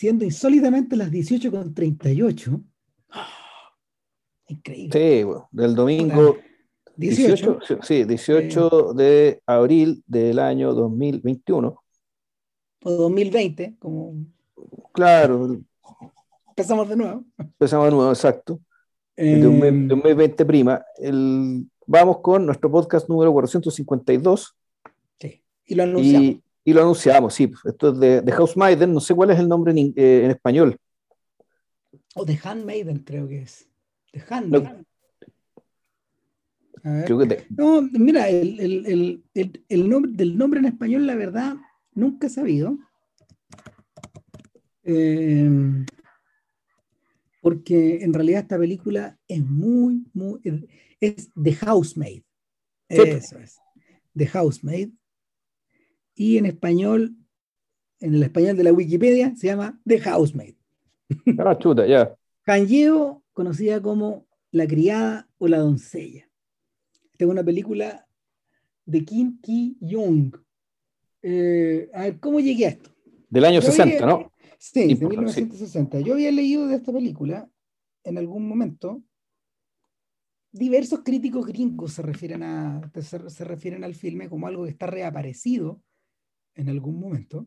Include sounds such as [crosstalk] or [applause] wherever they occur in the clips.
siendo insólitamente las 18 con 38. Increíble. Sí, bueno, del domingo 18, 18. sí, 18 de abril del año 2021. o 2020, como Claro, empezamos de nuevo. empezamos de nuevo, exacto. de un mes, Em, de un mes 20 prima. El, vamos con nuestro podcast número 452 sí, y lo anunciamos. y, y lo anunciamos, sí. Esto es de, de House Maiden, no sé cuál es el nombre en, eh, en español. O The Handmaiden, creo que es. The Handmaiden. A ver. Creo que de- No, mira, el, el- el- el- nombre, del nombre en español, la verdad, nunca he sabido. Eh, porque en realidad esta película es muy, muy. Es, es The Housemaid. Sí. Eso es. The Housemaid. Y en español, en el español de la Wikipedia, se llama The Housemaid. Ah, chuta, ya. Hanjeo, conocida como La criada o la doncella. Esta es una película de Kim Ki-young. Eh, a ver, ¿cómo llegué a esto? Del año Yo 60, había- ¿no? Sí, de Importante, sí. 1960. Yo había leído de esta película en algún momento. Diversos críticos gringos se refieren, a, se, se refieren al filme como algo que está reaparecido en algún momento.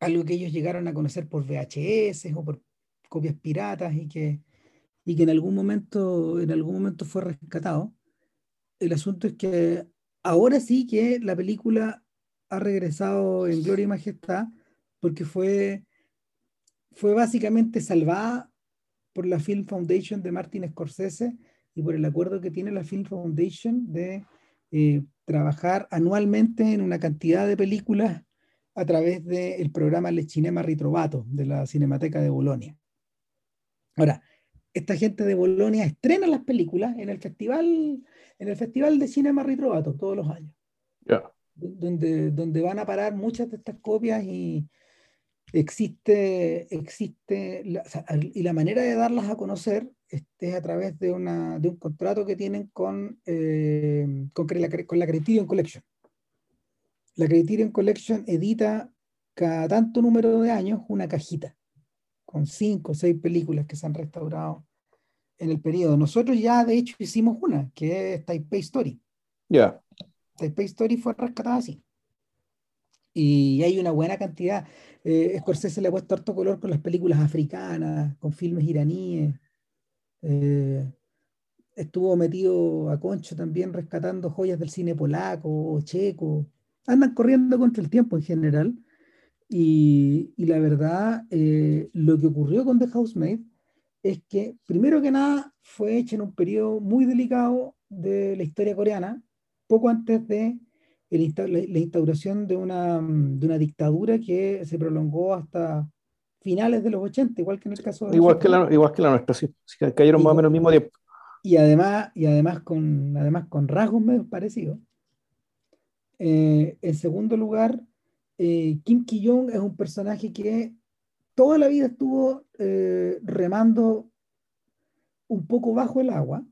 Algo que ellos llegaron a conocer por VHS o por copias piratas y que, y que en algún momento, en algún momento fue rescatado. El asunto es que ahora sí que la película ha regresado en gloria y majestad porque fue, fue básicamente salvada por la Film Foundation de Martin Scorsese y por el acuerdo que tiene la Film Foundation de eh, trabajar anualmente en una cantidad de películas a través del programa Le Cinema Ritrovato de la Cinemateca de Bolonia. Ahora, esta gente de Bolonia estrena las películas en el festival, en el festival de Cinema Ritrovato todos los años donde, donde van a parar muchas de estas copias y existe, existe la- y la manera de darlas a conocer es, es a través de, una, de un contrato que tienen con, eh, con, la, con la Criterion Collection. La Criterion Collection edita cada tanto número de años una cajita con cinco o seis películas que se han restaurado en el periodo. Nosotros ya de hecho hicimos una, que es Taipei Story. Ya. Taipei Story fue rescatada así. Y hay una buena cantidad. Eh, Scorsese le ha puesto harto color con las películas africanas, con filmes iraníes. Eh, estuvo metido a Concho también rescatando joyas del cine polaco o checo. Andan corriendo contra el tiempo en general. Y, y la verdad, eh, lo que ocurrió con The Housemaid es que, primero que nada, fue hecha en un periodo muy delicado de la historia coreana, poco antes de la, la instauración de una, de una dictadura que se prolongó hasta finales de los 80, igual que en el caso de Igual que, la, igual que la nuestra, sí. Cayeron más o menos al mismo tiempo. y además, y además con, además con rasgos medio parecidos. Eh, en segundo lugar, eh, Kim Ki-young es un personaje que toda la vida estuvo eh, remando un poco bajo el agua.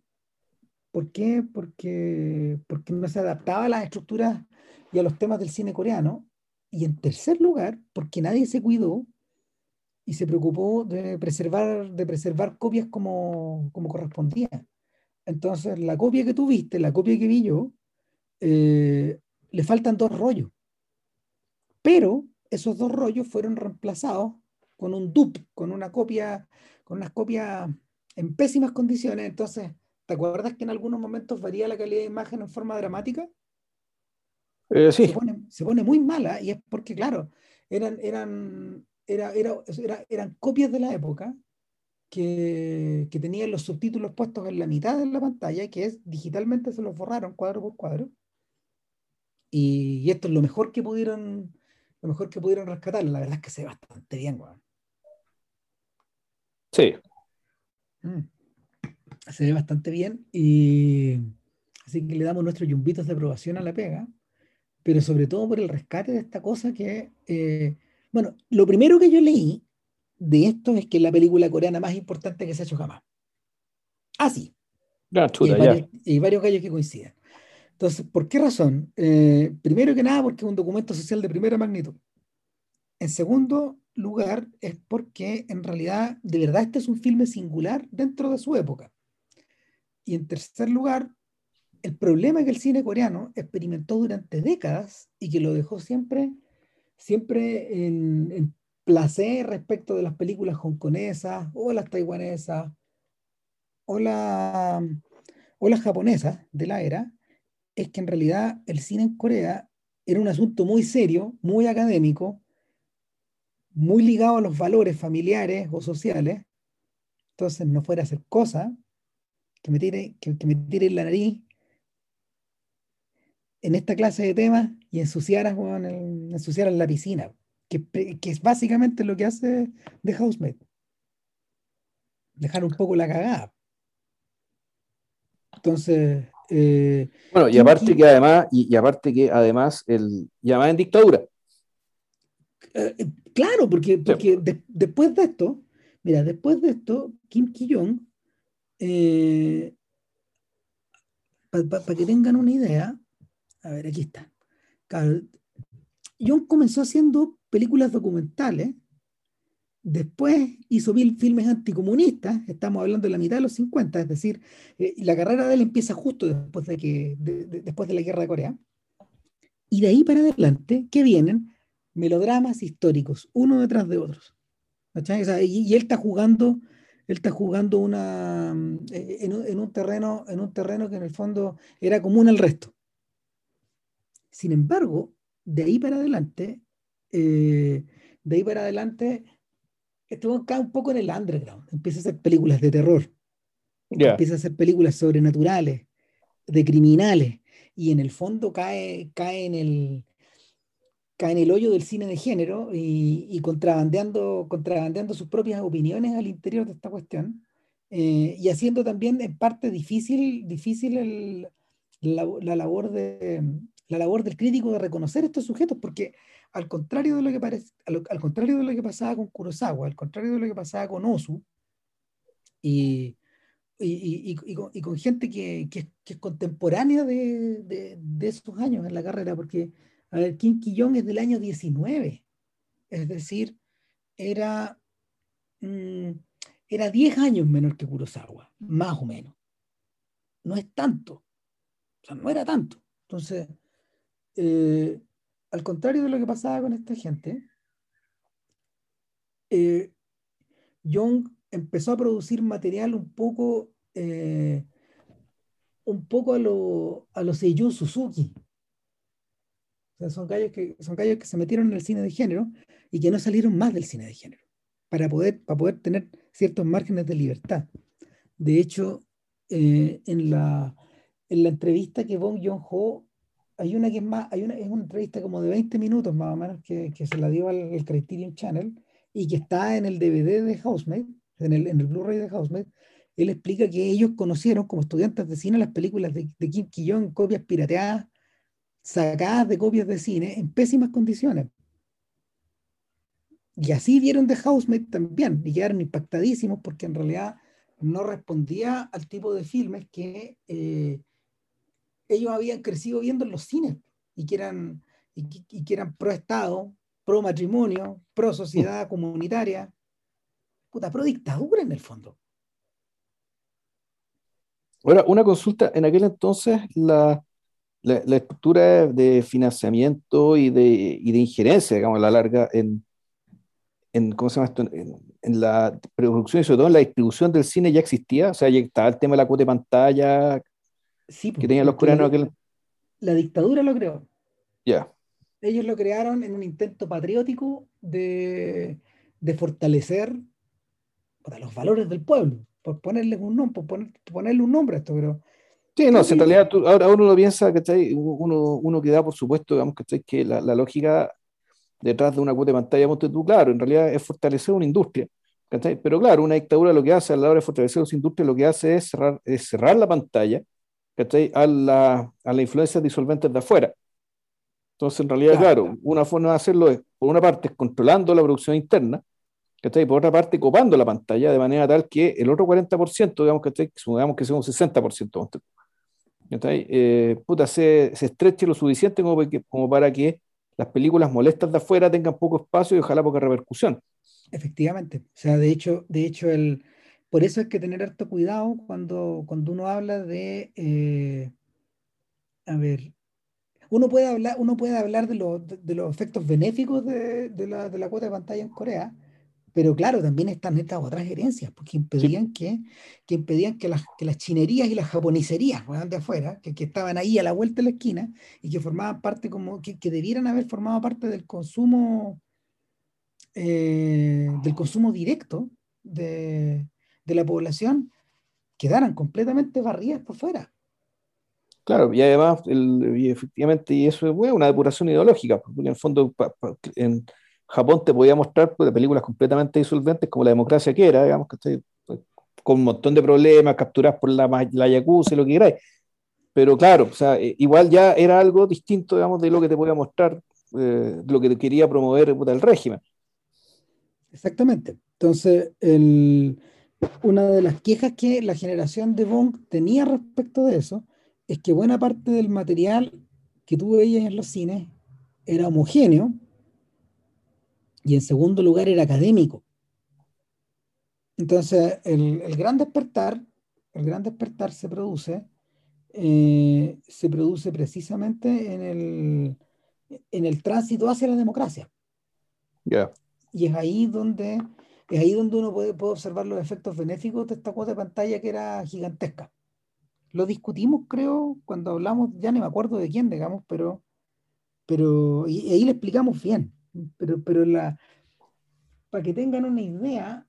¿Por qué? Porque, porque no se adaptaba a las estructuras y a los temas del cine coreano. Y en tercer lugar, porque nadie se cuidó y se preocupó de preservar, de preservar copias como, como correspondía. Entonces, la copia que tú viste, la copia que vi yo, eh, le faltan dos rollos. Pero esos dos rollos fueron reemplazados con un dupe, con una copia, con unas copias en pésimas condiciones. Entonces, ¿te acuerdas que en algunos momentos varía la calidad de imagen en forma dramática? Eh, sí, se pone, se pone muy mala y es porque, claro, eran, eran, era, era- era- eran copias de la época que, que tenían los subtítulos puestos en la mitad de la pantalla, que es digitalmente se los borraron cuadro por cuadro. Y, y esto es lo mejor que pudieron, lo mejor que pudieron rescatar. La verdad es que se ve bastante bien, weón. sí. Mm. Se ve bastante bien y así que le damos nuestros yumbitos de aprobación a la pega, pero sobre todo por el rescate de esta cosa que, eh, bueno, lo primero que yo leí de esto es que es la película coreana más importante que se ha hecho jamás. Ah, sí, Ya, y hay, varios, y varios gallos que coinciden. Entonces, ¿por qué razón? Eh, primero que nada, porque es un documento social de primera magnitud. En segundo, lugar es porque en realidad, de verdad, este es un filme singular dentro de su época. Y en tercer lugar, el problema que el cine coreano experimentó durante décadas y que lo dejó siempre, siempre en, en placer respecto de las películas hongkonesas o las taiwanesas o, la, o las japonesas de la era, es que en realidad el cine en Corea era un asunto muy serio, muy académico, muy ligado a los valores familiares o sociales. Entonces no fuera a hacer cosas que me tire, que, me tire la nariz en esta clase de temas y ensuciaran, en la piscina, que, que, es básicamente lo que hace The Housemaid. Dejar un poco la cagada. Entonces. Eh, bueno, y aparte que además, y, aparte que además, el llama en dictadura. Eh, eh, claro, porque, porque después de esto, mira, después de esto, Kim Ki-jong, para que tengan una idea, a ver, aquí está. Jong comenzó haciendo películas documentales Después hizo filmes anticomunistas, estamos hablando de la mitad de los 50, es decir, eh, la carrera de él empieza justo después de, que, después de la guerra de Corea. Y de ahí para adelante, ¿qué vienen? Melodramas históricos, uno detrás de otros. y, él está jugando, él está jugando una, eh, en, un, terreno, en un terreno que en el fondo era común al resto. Sin embargo, de ahí para adelante, eh, de ahí para adelante, estuvo acá un poco en el underground. Empieza a hacer películas de terror. Empieza a hacer películas sobrenaturales, de criminales. Y en el fondo cae, cae, en, el, cae en el hoyo del cine de género y, contrabandeando, contrabandeando sus propias opiniones al interior de esta cuestión. Eh, y haciendo también en parte difícil, difícil la, labor de, la labor del crítico de reconocer estos sujetos, porque al contrario de lo que parece, al, contrario de lo que pasaba con Kurosawa, al contrario de lo que pasaba con Osu, y, y, y, con, gente que, que, es contemporánea de, de, de, esos años en la carrera, porque, a ver, Kim Ki-jong es del año 19, es decir, era, mm, era 10 años menor que Kurosawa, más o menos. No es tanto, o sea, no era tanto. Entonces, eh, al contrario de lo que pasaba con esta gente, eh, Young empezó a producir material un poco, eh, un poco a los a Seiyuu Suzuki. O sea, son gallos, que, son gallos que se metieron en el cine de género y que no salieron más del cine de género para poder, para poder tener ciertos márgenes de libertad. De hecho, eh, en, la, en la entrevista que Bong Joon-ho hay una que es más, hay una, es una entrevista como de 20 minutos más o menos que, que se la dio al, Criterion Channel y que está en el DVD de Housemaid, en el, en el Blu-ray de Housemaid. Él explica que ellos conocieron como estudiantes de cine las películas de, de Kim Ki-jong, copias pirateadas, sacadas de copias de cine en pésimas condiciones. Y así vieron de Housemaid también y quedaron impactadísimos porque en realidad no respondía al tipo de filmes que eh, ellos habían crecido viendo en los cines y que eran, y, que eran pro Estado, pro matrimonio, pro sociedad comunitaria, puta, pro dictadura en el fondo. Ahora, una consulta, en aquel entonces la, la, estructura de financiamiento y de, y de, injerencia, digamos, a la larga, en, en, ¿cómo se llama esto? En, la producción y sobre todo en la distribución del cine ya existía, o sea, ya estaba el tema de la cuota de pantalla, Sí, que tenían los coreanos aquel... La dictadura lo creó. Ya. Ellos lo crearon en un intento patriótico de, de fortalecer los valores del pueblo, por ponerles un nombre, por, ponerle un nombre a esto, pero... Sí, no, en realidad ahora uno lo piensa, ¿cachai? Uno, uno que da por supuesto, digamos, ¿cachai? que la, la lógica detrás de una cuota de pantalla, tú, claro, en realidad es fortalecer una industria. ¿cachai? Pero claro, una dictadura lo que hace a la hora de fortalecer esa industria, lo que hace es cerrar, es cerrar la pantalla a la, a la influencia disolventes de afuera. Entonces, en realidad, claro, una forma de hacerlo es, por una parte, controlando la producción interna, y por otra parte, copando la pantalla de manera tal que el otro 40%, digamos que, digamos que sea un 60%, eh, puta, se, se, estreche lo suficiente como, como para que las películas molestas de afuera tengan poco espacio y ojalá poca repercusión. Efectivamente. O sea, de hecho, de hecho, el, por eso hay que tener harto cuidado cuando, cuando uno habla de, eh, a ver, uno puede hablar, uno puede hablar de, los, de, los efectos benéficos de, de, la, de la cuota de pantalla en Corea, pero claro, también están estas otras herencias, porque impedían, que, que, impedían que, las, que las chinerías y las japonicerías de afuera, que, que, estaban ahí a la vuelta de la esquina y que formaban parte como, que, que debieran haber formado parte del consumo, eh, del consumo directo de, de la población, quedaran completamente barridas por fuera. Claro, y además, el, y efectivamente, y eso es una depuración ideológica, porque en el fondo pa, pa, en Japón te podía mostrar pues, películas completamente disolventes como la democracia que era, digamos, que con un montón de problemas, capturadas por la, la Yakuza y lo que queráis. Pero claro, o sea, eh, igual ya era algo distinto, digamos, de lo que te podía mostrar, eh, lo que quería promover el régimen. Exactamente. Entonces, el, una de las quejas que la generación de Bong tenía respecto de eso es que buena parte del material que tú veías en los cines era homogéneo y en segundo lugar era académico. Entonces, el, el gran despertar, el gran despertar se produce, eh, se produce precisamente en el, en el tránsito hacia la democracia. Yeah. Y es ahí donde es ahí donde uno puede, observar los efectos benéficos de esta cuota de pantalla que era gigantesca. Lo discutimos, creo, cuando hablamos, ya no me acuerdo de quién, digamos, pero, pero y, ahí le explicamos bien. Pero, pero la, para que tengan una idea,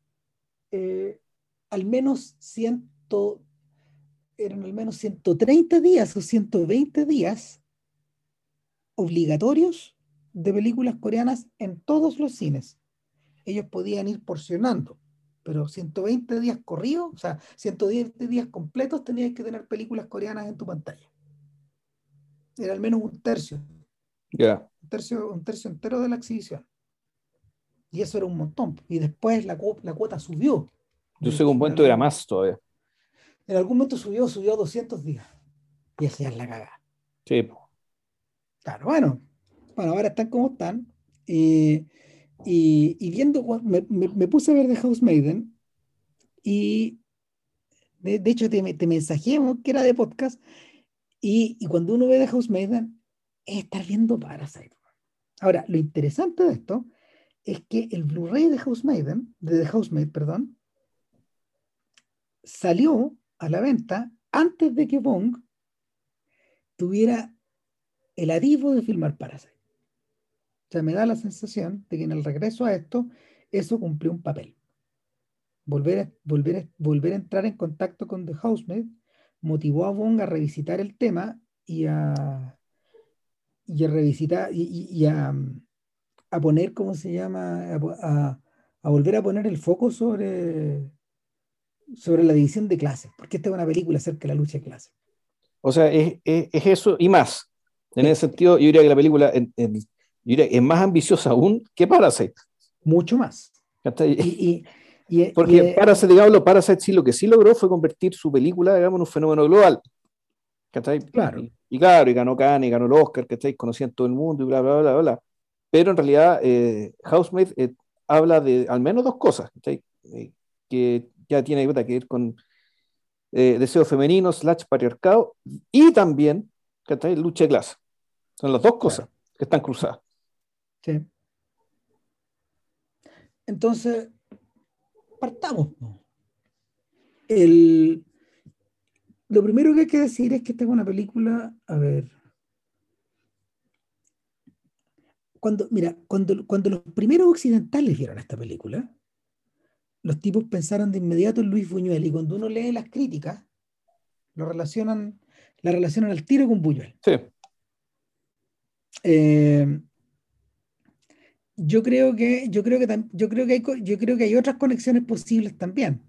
eh, al menos ciento, eran al menos 130 días o 120 días obligatorios de películas coreanas en todos los cines. Ellos podían ir porcionando, pero 120 días corridos, o sea, 110 días completos tenías que tener películas coreanas en tu pantalla. Era al menos un tercio. Yeah. Un tercio, un tercio entero de la exhibición. Y eso era un montón. Y después la, la cuota subió. Yo sé que un momento era más todavía. En algún momento subió, subió a 200 días. Y es la cagada. Sí. Claro, bueno. Bueno, ahora están como están. Y, y, viendo, me, me, puse a ver The House Maiden. Y de, hecho te, te que era de podcast. Y, y cuando uno ve The House Maiden, es estar viendo Parasite. Ahora, lo interesante de esto es que el Blu-ray de Housemaiden, de The Housemaid, perdón, salió a la venta antes de que Bong tuviera el adivo de filmar Parasite. O sea, me da la sensación de que en el regreso a esto, eso cumplió un papel. Volver a, volver a, volver a entrar en contacto con The Housemaid motivó a Bong a revisitar el tema y a, y a revisitar y, y, y a, a poner, ¿cómo se llama? A, a, volver a poner el foco sobre, sobre la división de clases, porque esta es una película acerca de la lucha de clases. O sea, es, es, es, eso y más. En ese sentido, yo diría que la película en, en, yo diría, es más ambiciosa aún que Parasite. Mucho más. Y, y, y, porque Parasite, digamos, Parasite sí lo que sí logró fue convertir su película, digamos, en un fenómeno global. Claro. Y, claro, y ganó Cannes, y ganó el Oscar, que estáis conociendo todo el mundo, y bla, bla, bla, bla pero en realidad eh, Housemaid eh, habla de al menos dos cosas eh, que ya tiene que ver con eh, deseo femenino, slash patriarcado y también lucha de clase. Son las dos cosas claro. que están cruzadas. Sí. Entonces, partamos. El, lo primero que hay que decir es que esta es una película, a ver, cuando, mira, cuando, cuando los primeros occidentales vieron esta película, los tipos pensaron de inmediato en Luis Buñuel y cuando uno lee las críticas, lo relacionan, la relacionan al tiro con Buñuel. Sí. Eh, yo creo que yo creo que yo creo que hay yo creo que hay otras conexiones posibles también.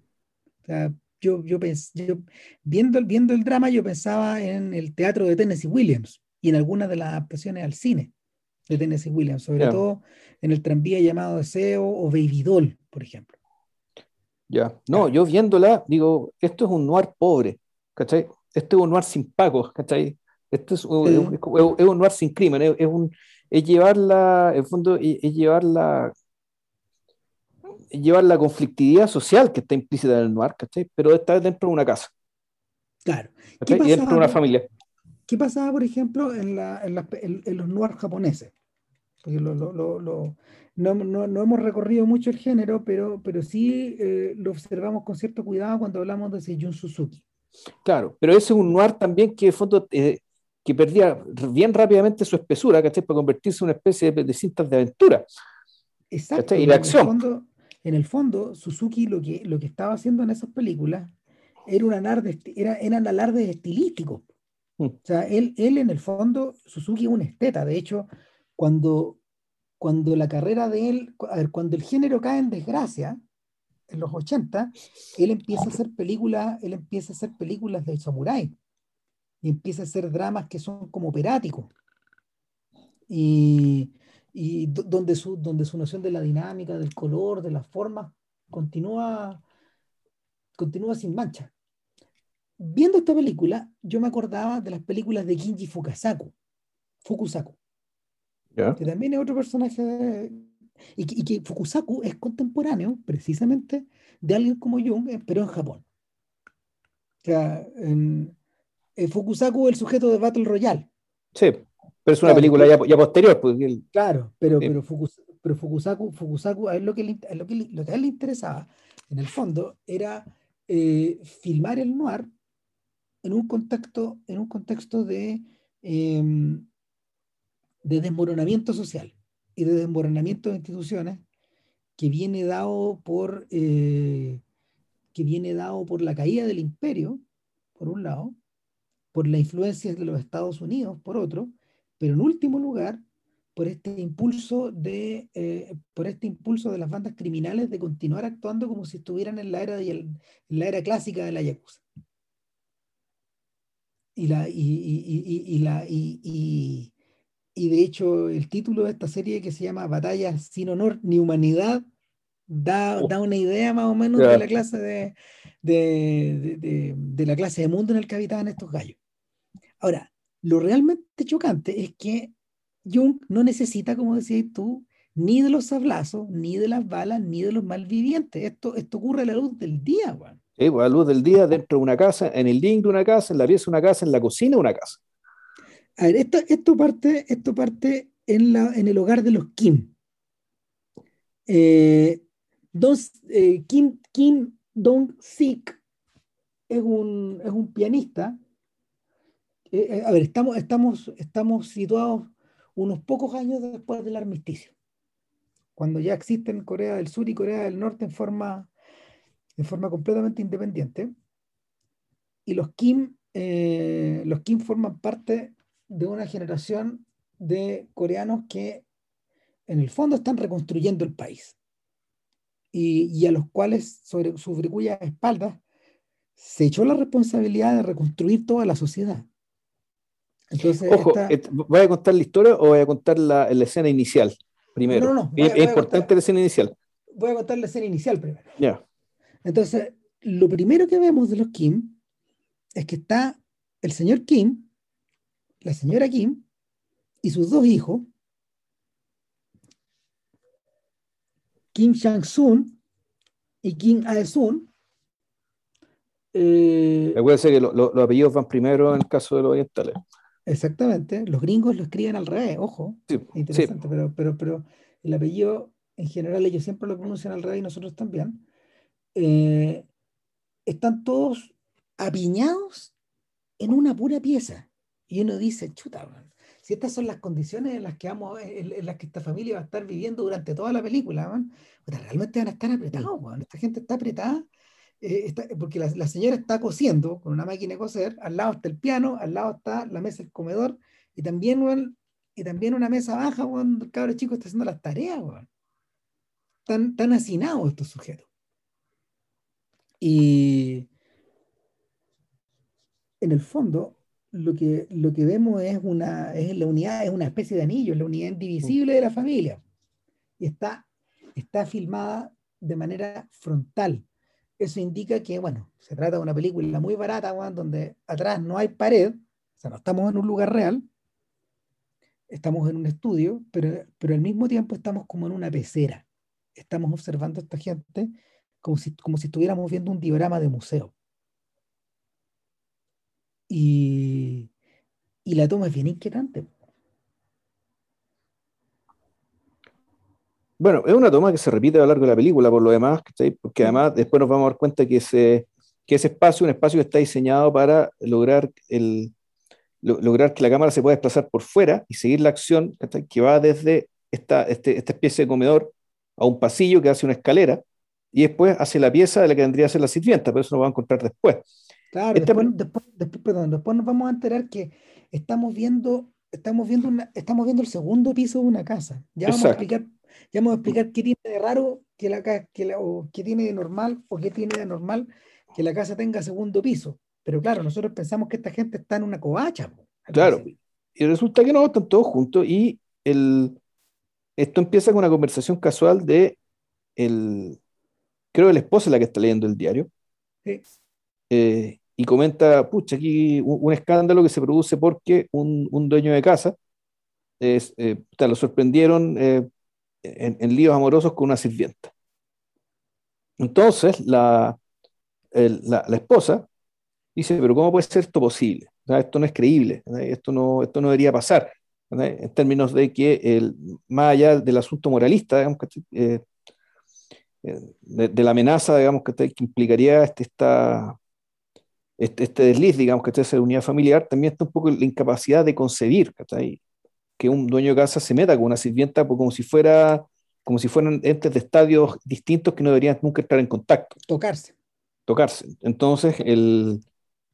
O sea, yo, yo, pens, yo viendo, viendo el drama yo pensaba en el teatro de Tennessee Williams y en algunas de las adaptaciones al cine de Tennessee Williams, sobre yeah. todo en el tranvía llamado Deseo o Baby Doll, por ejemplo. Ya, no, yo viéndola, digo, esto es un noir pobre, ¿cachai? Esto es un noir sin pagos, ¿cachai? Esto es un, es, es, un noir sin crimen, es, es, un, es llevarla, en fondo, es, es llevarla, llevar la conflictividad social que está implícita en el noir, ¿cachai? Pero está dentro de una casa. Claro. Y dentro de una familia. ¿Qué pasaba, por ejemplo, en, la, en, en, los noirs japoneses? Porque lo, lo, lo, no, no, no, hemos recorrido mucho el género, pero, pero sí eh, lo observamos con cierto cuidado cuando hablamos de Seijun Suzuki. Claro, pero ese es un noir también que de fondo eh, que perdía bien rápidamente su espesura, ¿cachai? Para convertirse en una especie de, cintas de aventura. Exacto. Y de acción. En el, fondo, en el fondo, Suzuki lo que, lo que estaba haciendo en esas películas era un alarde, era, eran alardes estilísticos. Mm. O sea, él, él en el fondo, Suzuki es un esteta. De hecho, cuando, cuando la carrera de él, a ver, cuando el género cae en desgracia, en los 80, él empieza a hacer películas, él empieza a hacer películas de samurái y empieza a hacer dramas que son como operáticos. Y, y donde, su, donde su noción de la dinámica, del color, de las formas, continúa, continúa sin mancha. Viendo esta película, yo me acordaba de las películas de Kinji Fukasaku, Fukusaku, que también es otro personaje, y, que, y que Fukusaku es contemporáneo precisamente de alguien como Jung, eh, pero en Japón. O sea, en, eh, Fukusaku el sujeto de Battle Royale. Sí, pero es una película ya, ya, posterior. Pues, claro, pero, pero, pero Fukusaku, Fukusaku a él lo que, lo, que, lo que a él le interesaba, en el fondo, era eh, filmar el noir en un contexto, en un contexto de, em, de desmoronamiento social y de desmoronamiento de instituciones que viene dado por eh, que viene dado por la caída del imperio, por un lado, por la influencia de los Estados Unidos, por otro, pero en último lugar, por este impulso de, eh, por este impulso de las bandas criminales de continuar actuando como si estuvieran en la era, de, en la era clásica de la Yakuza. Y, la, y, y, y, la, y, y de hecho el título de esta serie que se llama Batallas sin honor ni humanidad da, oh. da una idea más o menos de la clase de, de, de, de, la clase de mundo en el que habitaban estos gallos. Ahora, lo realmente chocante es que Jung no necesita, como decías tú, ni de los sablazos, ni de las balas, ni de los malvivientes. Esto, esto ocurre a la luz del día, Juan. Sí, pues, a la luz del día, dentro de una casa, en el living de una casa, en la pieza de una casa, en la cocina de una casa. A ver, esto, esto parte, esto parte en, la, en el hogar de los Kim. Eh, eh, Kim, Kim Dong-sik es un, es un pianista eh, eh, a ver, estamos, estamos, estamos situados unos pocos años después del armisticio, cuando ya existen Corea del Sur y Corea del Norte en forma, en forma completamente independiente. Y los Kim, eh, los Kim forman parte de una generación de coreanos que en el fondo están reconstruyendo el país y, y a los cuales sobre, sobre cuyas espaldas se echó la responsabilidad de reconstruir toda la sociedad. Entonces, Ojo, ¿voy a contar la historia o voy a contar la, escena inicial primero? No, no, es, importante la escena inicial. Voy a contar la escena inicial primero. Ya. Entonces, lo primero que vemos de los Kim es que está el señor Kim, la señora Kim y sus dos hijos, Kim Sang-sun y Kim Ae-sun. Eh, Recuerden que los apellidos van primero en el caso de los orientales. Exactamente, los gringos lo escriben al revés, ojo, interesante, Pero, pero, pero el apellido en general ellos siempre lo pronuncian al revés y nosotros también. Eh, están todos apiñados en una pura pieza. Y uno dice, chuta, si estas son las condiciones en las que vamos, en, las que esta familia va a estar viviendo durante toda la película, realmente van a estar apretados, esta gente está apretada eh, porque la, señora está cosiendo con una máquina de coser, al lado está el piano, al lado está la mesa del comedor, y también, una mesa baja, cuando el cabrón chico está haciendo las tareas, Están, tan hacinados estos sujetos. Y en el fondo, lo que, lo que vemos es una, es la unidad, es una especie de anillo, es la unidad indivisible de la familia. Y está, está filmada de manera frontal eso indica que, bueno, se trata de una película muy barata, donde atrás no hay pared, o sea, no estamos en un lugar real, estamos en un estudio, pero, pero al mismo tiempo estamos como en una pecera. estamos observando a esta gente como si, como si estuviéramos viendo un diorama de museo. Y, y la toma es bien inquietante. Bueno, es una toma que se repite a lo largo de la película, por lo demás, porque además después nos vamos a dar cuenta que ese, que ese espacio es un espacio que está diseñado para lograr, el, lograr que la cámara se pueda desplazar por fuera y seguir la acción que va desde esta, este, esta especie de comedor a un pasillo que hace una escalera y después hace la pieza de la que vendría a ser la sirvienta, pero eso lo vamos a encontrar después. Claro, este después, después, perdón, después nos vamos a enterar que estamos viendo, estamos viendo, una, estamos viendo el segundo piso de una casa. Ya vamos a explicar ya vamos a explicar qué tiene de raro que la que o qué tiene de normal o qué tiene de normal que la casa tenga segundo piso. Pero claro, nosotros pensamos que esta gente está en una covacha. Claro, y resulta que no, están todos juntos y el, esto empieza con una conversación casual de el, creo, el esposo la que está leyendo el diario. Eh, y comenta, pucha, aquí un, escándalo que se produce porque un, un dueño de casa es, eh, lo sorprendieron eh, en, líos amorosos con una sirvienta. Entonces, la, la, esposa dice, pero ¿cómo puede ser esto posible? esto no es creíble, esto no, esto no debería pasar, en términos de que, el, más allá del asunto moralista, digamos, eh, eh, de, la amenaza, digamos, que, implicaría este, esta, este, este, desliz, digamos, que esta unidad familiar, también está un poco la incapacidad de concebir, que un dueño de casa se meta con una sirvienta pues, como si fuera como si fueran entes de estadios distintos que no deberían nunca estar en contacto. Tocarse. Tocarse. Entonces el,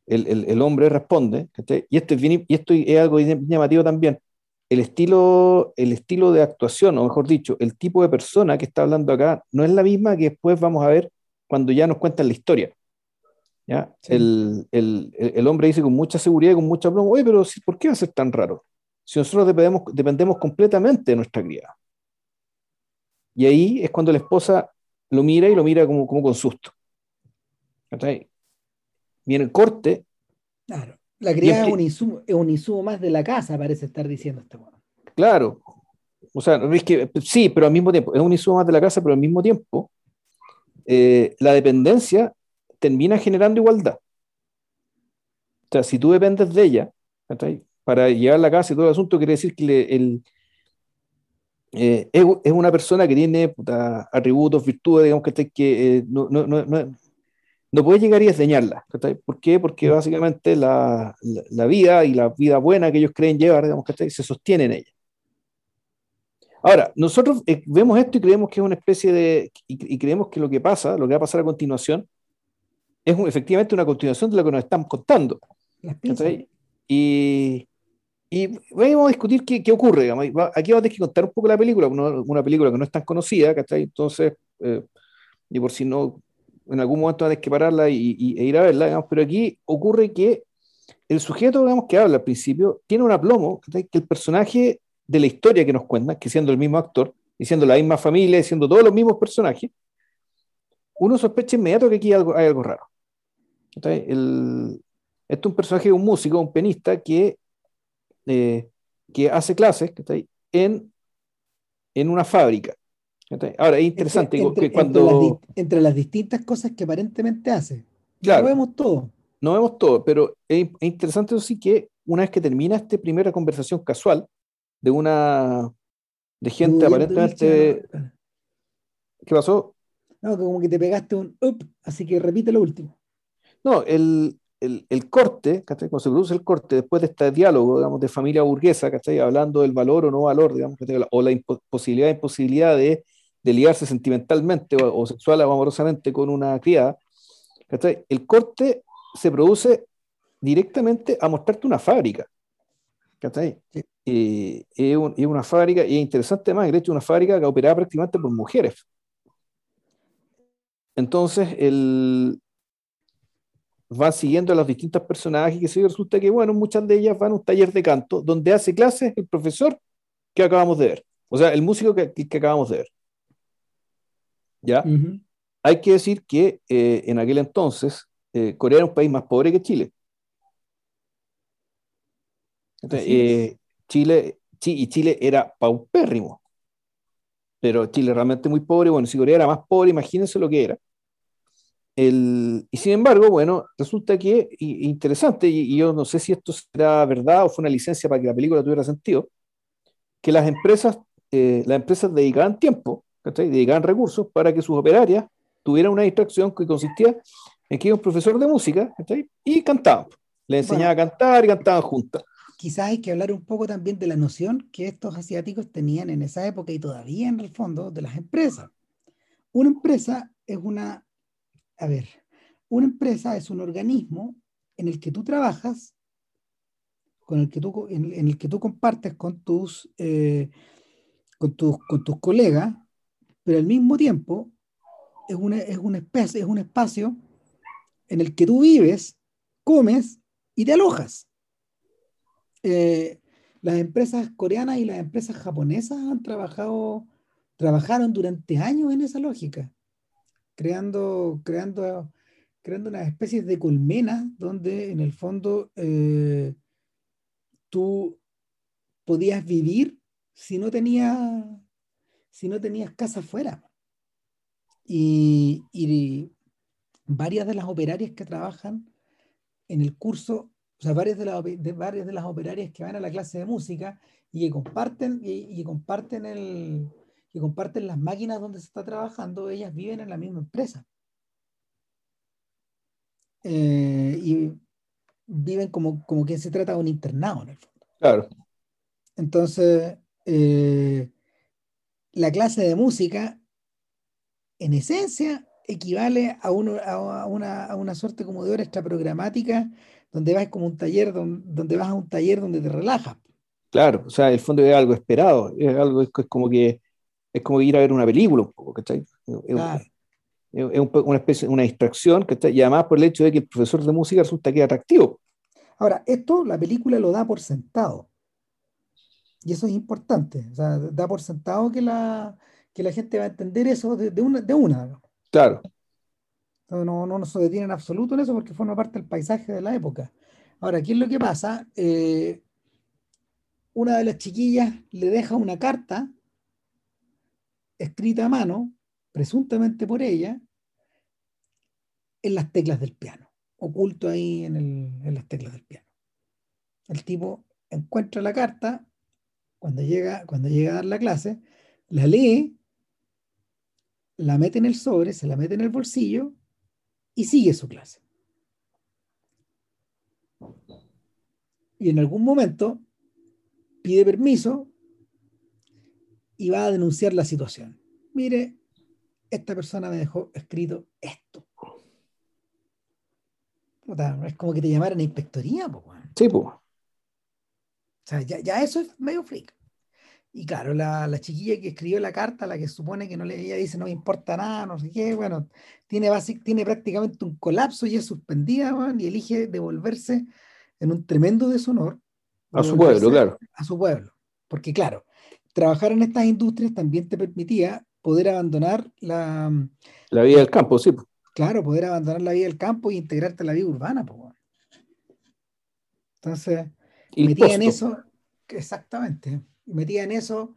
el, el, hombre responde, y esto, es y esto es algo llamativo también, el estilo, el estilo de actuación, o mejor dicho, el tipo de persona que está hablando acá, no es la misma que después vamos a ver cuando ya nos cuentan la historia. ¿ya? El, el, hombre dice con mucha seguridad y con mucha broma, oye, pero ¿por qué va a ser tan raro? Si nosotros dependemos, dependemos completamente de nuestra criada. Y ahí es cuando la esposa lo mira y lo mira como, como con susto. Viene el corte. Claro. La criada es un, insumo, es un insumo más de la casa, parece estar diciendo este bueno. Claro. O sea, es que, sí, pero al mismo tiempo, es un insumo más de la casa, pero al mismo tiempo, eh, la dependencia termina generando igualdad. O sea, si tú dependes de ella, para llegar a la casa y todo el asunto, quiere decir que el, eh, es, una persona que tiene atributos, virtudes, digamos que, que eh, no, no, no, no, puede llegar y desdeñarla. ¿Por qué? Porque básicamente la, la, vida y la vida buena que ellos creen llevar, digamos, que se sostiene en ella. Ahora, nosotros eh, vemos esto y creemos que es una especie de, y, creemos que lo que pasa, lo que va a pasar a continuación, es efectivamente una continuación de lo que nos están contando. Y, y vamos a discutir qué, qué ocurre. Aquí vamos a tener que contar un poco la película, una, película que no es tan conocida, ¿cachai? Entonces, eh, y por si no, en algún momento tienes que pararla y, e ir a verla, digamos, pero aquí ocurre que el sujeto, digamos, que habla al principio, tiene un aplomo, que el personaje de la historia que nos cuenta, que siendo el mismo actor, y siendo la misma familia, y siendo todos los mismos personajes, uno sospecha inmediato que aquí hay algo, hay algo raro. El, este es un personaje, un músico, un pianista que eh, que hace clases en, en una fábrica. Ahora, es interesante entre, que cuando... Entre las, distintas cosas que aparentemente hace. Claro, no vemos todo. No vemos todo, pero es, interesante eso sí que una vez que termina esta primera conversación casual de una... de gente aparentemente... ¿Qué pasó? No, como que te pegaste un up, así que repite lo último. No, el, el, corte, cuando se produce el corte después de este diálogo, digamos, de familia burguesa, ¿cachai? hablando del valor o no valor, digamos, o la posibilidad o imposibilidad de, de, ligarse sentimentalmente o, sexual o amorosamente con una criada, ¿cachai? el corte se produce directamente a mostrarte una fábrica. ¿cachai? Y, es, una fábrica, y es interesante además, el hecho de una fábrica que operaba prácticamente por mujeres. Entonces, el, van siguiendo a los distintos personajes y se resulta que, bueno, muchas de ellas van a un taller de canto donde hace clases el profesor que acabamos de ver, o sea, el músico que, que acabamos de ver. ¿Ya? Hay que decir que eh, en aquel entonces eh, Corea era un país más pobre que Chile. Eh, Chile y Chile era paupérrimo. pero Chile realmente muy pobre, bueno, si Corea era más pobre, imagínense lo que era. El, y sin embargo, bueno, resulta que, interesante, y, yo no sé si esto será verdad o fue una licencia para que la película tuviera sentido, que las empresas, eh, las empresas dedicaban tiempo, dedicaban recursos para que sus operarias tuvieran una distracción que consistía en que iba un profesor de música y cantaban. Le enseñaba a cantar y cantaban juntas quizás hay que hablar un poco también de la noción que estos asiáticos tenían en esa época y todavía en el fondo de las empresas. Una empresa es una, a ver, una empresa es un organismo en el que tú trabajas, con el que tú, en, el que tú compartes con tus, eh, con, tus, con tus colegas, pero al mismo tiempo es, una, es, especie, es un espacio en el que tú vives, comes y te alojas. Eh, las empresas coreanas y las empresas japonesas han trabajado, trabajaron durante años en esa lógica, creando, creando, creando unas especies de colmenas donde en el fondo eh, tú podías vivir si no tenías, si no tenías casa afuera. Y, y varias de las operarias que trabajan en el curso o sea, varias de, las, varias de las operarias que van a la clase de música y que comparten, y, comparten el, que comparten las máquinas donde se está trabajando, ellas viven en la misma empresa. Eh, y viven como, como que se trata de un internado en el fondo. Claro. Entonces, eh, la clase de música, en esencia, equivale a, uno, a, una, a una suerte como de hora extra programática donde vas como un taller, donde, vas a un taller donde te relajas. Claro, o sea, el fondo es algo esperado, es algo, es, como que es como ir a ver una película un poco, ¿cachai? Es, una especie, una distracción, ¿cachai? Y además por el hecho de que el profesor de música resulta que es atractivo. Ahora, esto la película lo da por sentado. Y eso es importante. O sea, da por sentado que la, que la gente va a entender eso de, una. De una. Claro. No, no, no se detiene en absoluto en eso porque forma parte del paisaje de la época. Ahora, ¿qué es lo que pasa? Eh, una de las chiquillas le deja una carta escrita a mano, presuntamente por ella, en las teclas del piano, oculto ahí en, las teclas del piano. El tipo encuentra la carta cuando llega, cuando llega a dar la clase, la lee, la mete en el sobre, se la mete en el bolsillo y sigue su clase. Y en algún momento pide permiso y va a denunciar la situación. Mire, esta persona me dejó escrito esto. es como que te llamaran a inspectoría, pues. Sí, pues. O sea, ya, ya, eso es medio freak. Y claro, la, la, chiquilla que escribió la carta, la que supone que no le, ella dice no me importa nada, no sé qué, bueno, tiene, tiene prácticamente un colapso y es suspendida, y elige devolverse en un tremendo deshonor. A su pueblo, claro. A su pueblo. Porque claro, trabajar en estas industrias también te permitía poder abandonar la... La vida del campo, sí. Claro, poder abandonar la vida del campo e integrarte a la vida urbana. Pues. Entonces, metía en eso, exactamente metía en eso,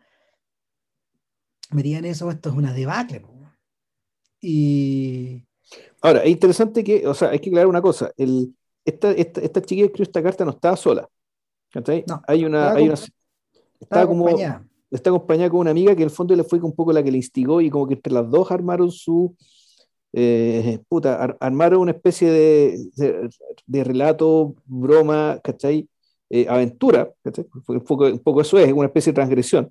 metía en eso, esto es una debacle. Y. Ahora, es interesante que, o sea, hay que aclarar una cosa. El, esta, esta, esta chica que escribió esta carta no estaba sola. No, hay una. Hay una estaba, como. Acompañada. Está acompañada con una amiga que en el fondo le fue un poco la que le instigó y como que entre las dos armaron su. Eh, puta, armaron una especie de, de, relato, broma, ¿cachai? Eh, aventura, un poco, un poco, eso es, una especie de transgresión.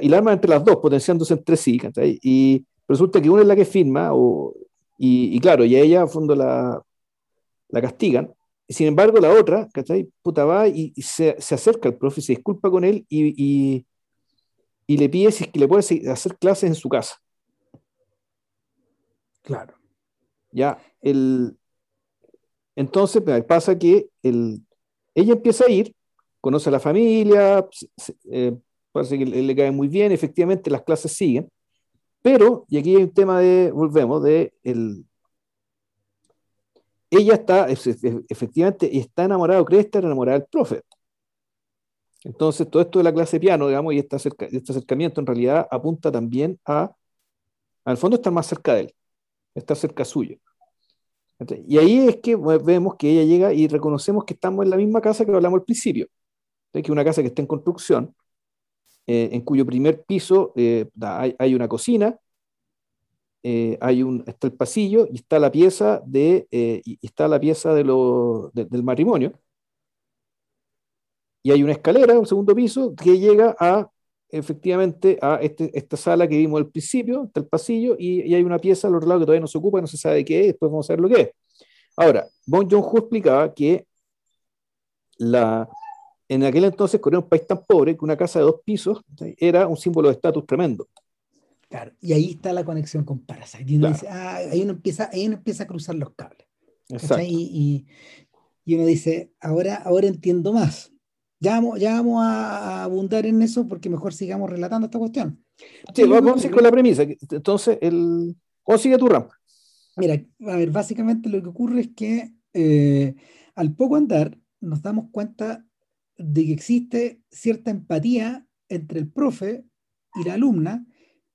Y la arman entre las dos, potenciándose entre sí. Y resulta que una es la que firma, o, y, claro, y a ella a fondo la, la castigan. Y sin embargo, la otra, ¿cachai? Puta va y, se, se, acerca al profe, se disculpa con él y, y, le pide si es que le puede hacer clases en su casa. Claro. Ya, el, entonces pasa que el, ella empieza a ir, conoce a la familia, eh, parece que le, cae muy bien, efectivamente las clases siguen, pero, y aquí hay un tema de, volvemos, de el, ella está, efectivamente, está enamorada, cree estar enamorada del profe. Entonces, todo esto de la clase piano, digamos, y este, este acercamiento en realidad apunta también a, al fondo, estar más cerca de él, estar cerca suyo. Y ahí es que vemos que ella llega y reconocemos que estamos en la misma casa que hablamos al principio, que es una casa que está en construcción, eh, en cuyo primer piso eh, hay, una cocina, eh, hay un, está el pasillo y está la pieza, de, y está la pieza de del matrimonio. Y hay una escalera, un segundo piso, que llega a efectivamente a este, esta sala que vimos al principio, está el pasillo, y, hay una pieza al otro lado que todavía no se ocupa, no se sabe qué es, después vamos a ver lo que es. Ahora, Bon Joon-ho explicaba que la, en aquel entonces, Corea era un país tan pobre que una casa de dos pisos era un símbolo de estatus tremendo. Claro, y ahí está la conexión con Parasite. Y uno dice, ah, ahí, uno empieza, ahí uno empieza a cruzar los cables. Y, y, uno dice, ahora, ahora entiendo más. Ya vamos, ya vamos a, abundar en eso porque mejor sigamos relatando esta cuestión. Sí, vamos a con la premisa. Entonces, el... ¿cómo sigue tu rampa? Mira, a ver, básicamente lo que ocurre es que eh, al poco andar nos damos cuenta de que existe cierta empatía entre el profe y la alumna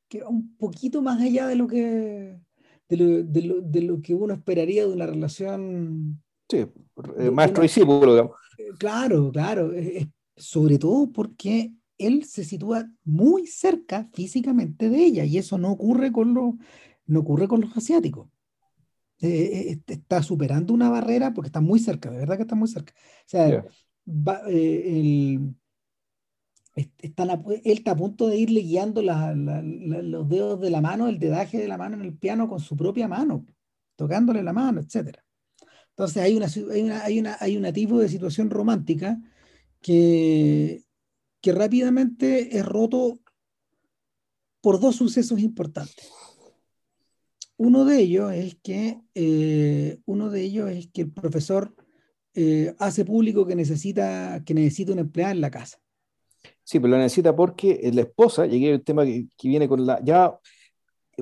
que va un poquito más allá de lo que de lo, que uno esperaría de una relación sí, eh, maestro y discípulo digamos Claro, claro, sobre todo porque él se sitúa muy cerca físicamente de ella y eso no ocurre con los, no ocurre con los asiáticos. Eh, eh, está superando una barrera porque está muy cerca, de verdad que está muy cerca. O sea, eh, él está a punto de irle guiando los dedos de la mano, el dedaje de la mano en el piano con su propia mano, tocándole la mano, etcétera. Entonces hay una, hay una, hay una, hay tipo de situación romántica que, que rápidamente es roto por dos sucesos importantes. Uno de ellos es que, eh, uno de ellos es que el profesor eh, hace público que necesita, que necesita en la casa. Sí, pero lo necesita porque la esposa, llegué al tema que, que, viene con la, ya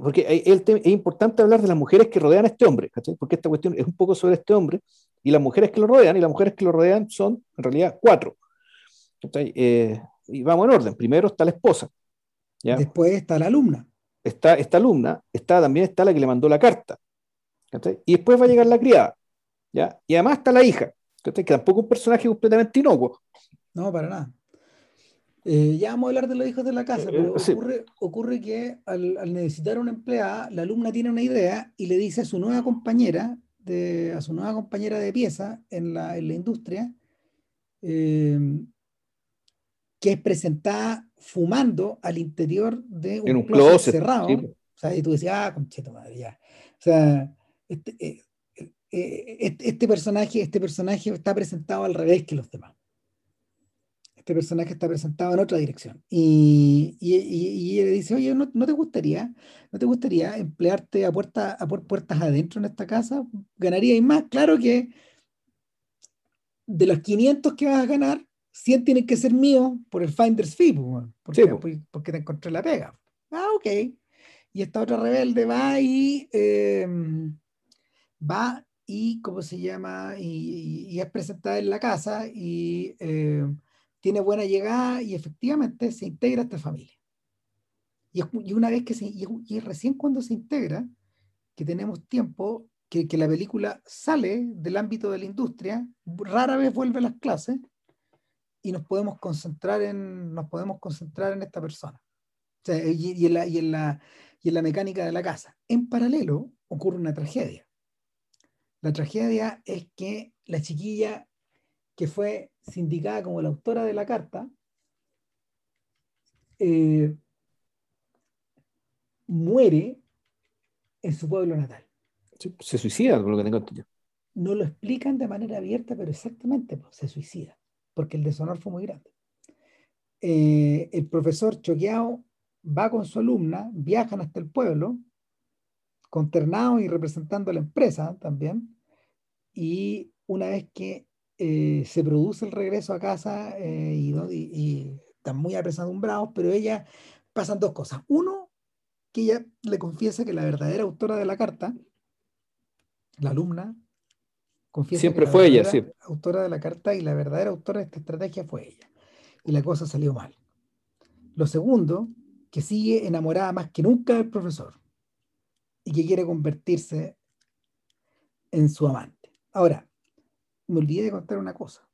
porque es importante hablar de las mujeres que rodean a este hombre, porque esta cuestión es un poco sobre este hombre y las mujeres que lo rodean, y las mujeres que lo rodean son en realidad cuatro. Eh, y vamos en orden. Primero está la esposa. Después está la alumna. Está esta alumna, está, también está la que le mandó la carta. Y después va a llegar la criada. ¿ya? Y además está la hija, que tampoco es un personaje completamente inocuo. No, para nada. Eh, ya vamos a hablar de los hijos de la casa, pero ocurre, ocurre que al, necesitar una empleada, la alumna tiene una idea y le dice a su nueva compañera, de, a su nueva compañera de pieza en la, en la industria, eh, que es presentada fumando al interior de un, closet, cerrado. O sea, y tú decías, ah, concheto madre, ya. O sea, este, eh, este, este personaje, este personaje está presentado al revés que los demás este personaje está presentado en otra dirección. Y, y, y, le dice, oye, ¿no, ¿no, te gustaría, no te gustaría emplearte a, puerta, a puertas adentro en esta casa? Ganarías más. Claro que de los 500 que vas a ganar, 100 tienen que ser míos por el Finder's Fee, porque, porque, te encontré la pega. Ah, ok. Y esta otra rebelde va y em, va y, ¿cómo se llama? Y, es presentada en la casa y em, tiene buena llegada y efectivamente se integra a esta familia. Y, una vez que se, y, recién cuando se integra, que tenemos tiempo, que, la película sale del ámbito de la industria, rara vez vuelve a las clases y nos podemos concentrar en, nos podemos concentrar en esta persona. y, en la, y, en la, y en la mecánica de la casa. En paralelo ocurre una tragedia. La tragedia es que la chiquilla que fue sindicada como la autora de la carta, eh, muere en su pueblo natal. Se suicida, por lo que tengo entendido. No lo explican de manera abierta, pero exactamente, pues, se suicida, porque el deshonor fue muy grande. Eh, el profesor choqueado va con su alumna, viajan hasta el pueblo, consternado y representando a la empresa también, y una vez que eh, se produce el regreso a casa eh, y, están muy apesadumbrados, pero ella pasan dos cosas. Uno, que ella le confiesa que la verdadera autora de la carta, la alumna, confiesa Siempre que la fue ella, sí. autora de la carta y la verdadera autora de esta estrategia fue ella. y la cosa salió mal. Lo segundo, que sigue enamorada más que nunca del profesor y que quiere convertirse en su amante. Ahora, me olvidé de contar una cosa.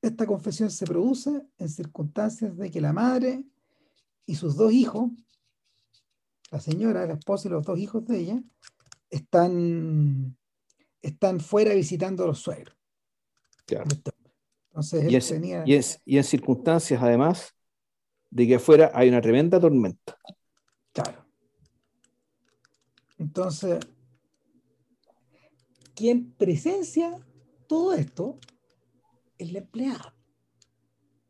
Esta confesión se produce en circunstancias de que la madre y sus dos hijos, la señora, la esposa y los dos hijos de ella, están, están fuera visitando a los suegros. Entonces, y, tenía... y, y en circunstancias, además, de que afuera hay una tremenda tormenta. Claro. Entonces, quien presencia todo esto es la empleada,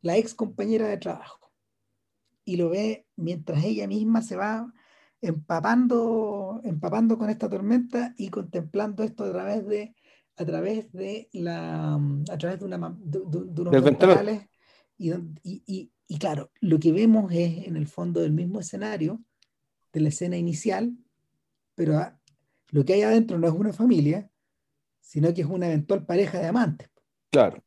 la ex compañera de trabajo. Y lo ve mientras ella misma se va empapando, empapando con esta tormenta y contemplando esto a través de a través de la a través de, una, de, unos ventanales y, y, y, claro, lo que vemos es en el fondo del mismo escenario de la escena inicial, pero lo que hay adentro no es una familia, sino que es una eventual pareja de amantes. Claro.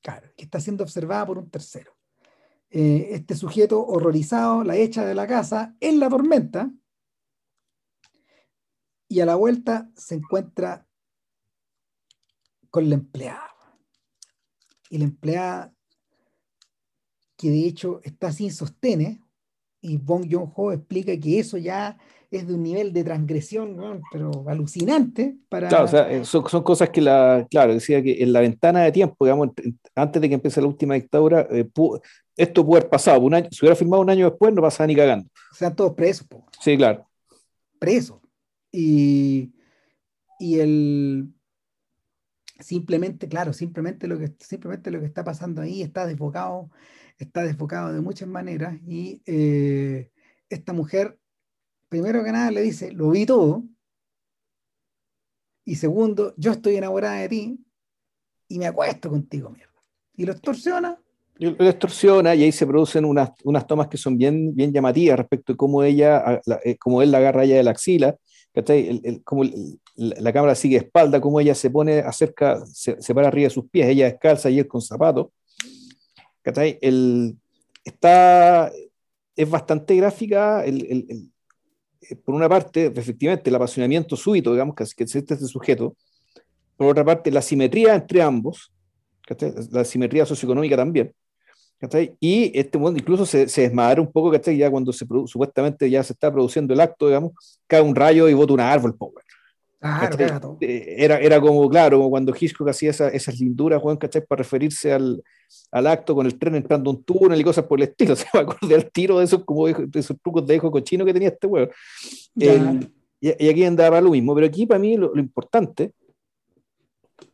Claro, que está siendo observada por un tercero. Eh, este sujeto horrorizado la echa de la casa en la tormenta y a la vuelta se encuentra con la empleada. Y la empleada, que de hecho está sin sostenes, y Bong Joon-ho explica que eso ya es de un nivel de transgresión, pero alucinante. Para... Claro, o sea, eh, son, son, cosas que la, claro, decía que en la ventana de tiempo, digamos, antes de que empiece la última dictadura, eh, esto pudo haber pasado, un año, si hubiera firmado un año después, no pasaba ni cagando. O sea, todos presos. Po. Sí, claro. Presos. Y, y el simplemente, claro, simplemente lo que simplemente lo que está pasando ahí está desbocado, está desbocado de muchas maneras. Y eh, esta mujer primero que nada le dice, lo vi todo. Y segundo, yo estoy enamorada de ti y me acuesto contigo, mierda. Y lo extorsiona. Lo extorsiona y ahí se producen unas, unas tomas que son bien, bien llamativas respecto de cómo ella, eh, cómo él la agarra ella de la axila, el, cómo la cámara sigue espalda, cómo ella se pone acerca, se, para arriba de sus pies, ella descalza y él con zapatos. Está, es bastante gráfica el, eh, por una parte, efectivamente, el apasionamiento súbito, digamos, que, que existe este sujeto, por otra parte, la simetría entre ambos, la simetría socioeconómica también, y este mundo incluso se, se desmadra un poco, ¿cachai? ya cuando se supuestamente ya se está produciendo el acto, digamos, cae un rayo y bota un árbol, power. Claro, eh, era, era como, claro, como cuando Hitchcock hacía esa, esas linduras, Juan, ¿cachai? Para referirse al, al, acto con el tren entrando un túnel y cosas por el estilo. [laughs] Se me acordé al tiro de esos, como de esos trucos de hijo cochino que tenía este weón. y, aquí andaba lo mismo, pero aquí para mí lo, lo, importante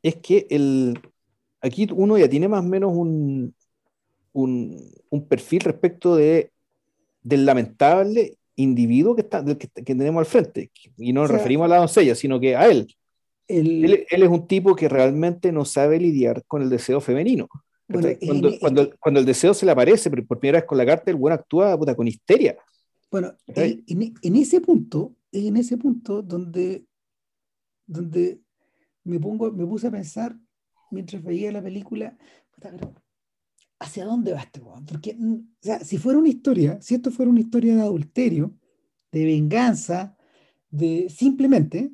es que el, aquí uno ya tiene más o menos un, un, un perfil respecto de, del lamentable individuo que, está, que, tenemos al frente. Y no nos referimos a la doncella, sino que a él. él. es un tipo que realmente no sabe lidiar con el deseo femenino. cuando, cuando, cuando, el deseo se le aparece por primera vez con la carta, el buen actúa puta, con histeria. Bueno, en, en, ese punto, en ese punto donde, donde me, pongo, me puse a pensar mientras veía la película, ¿hacia dónde va este Porque, mm, o sea, si fuera una historia, si esto fuera una historia de adulterio, de venganza, de simplemente,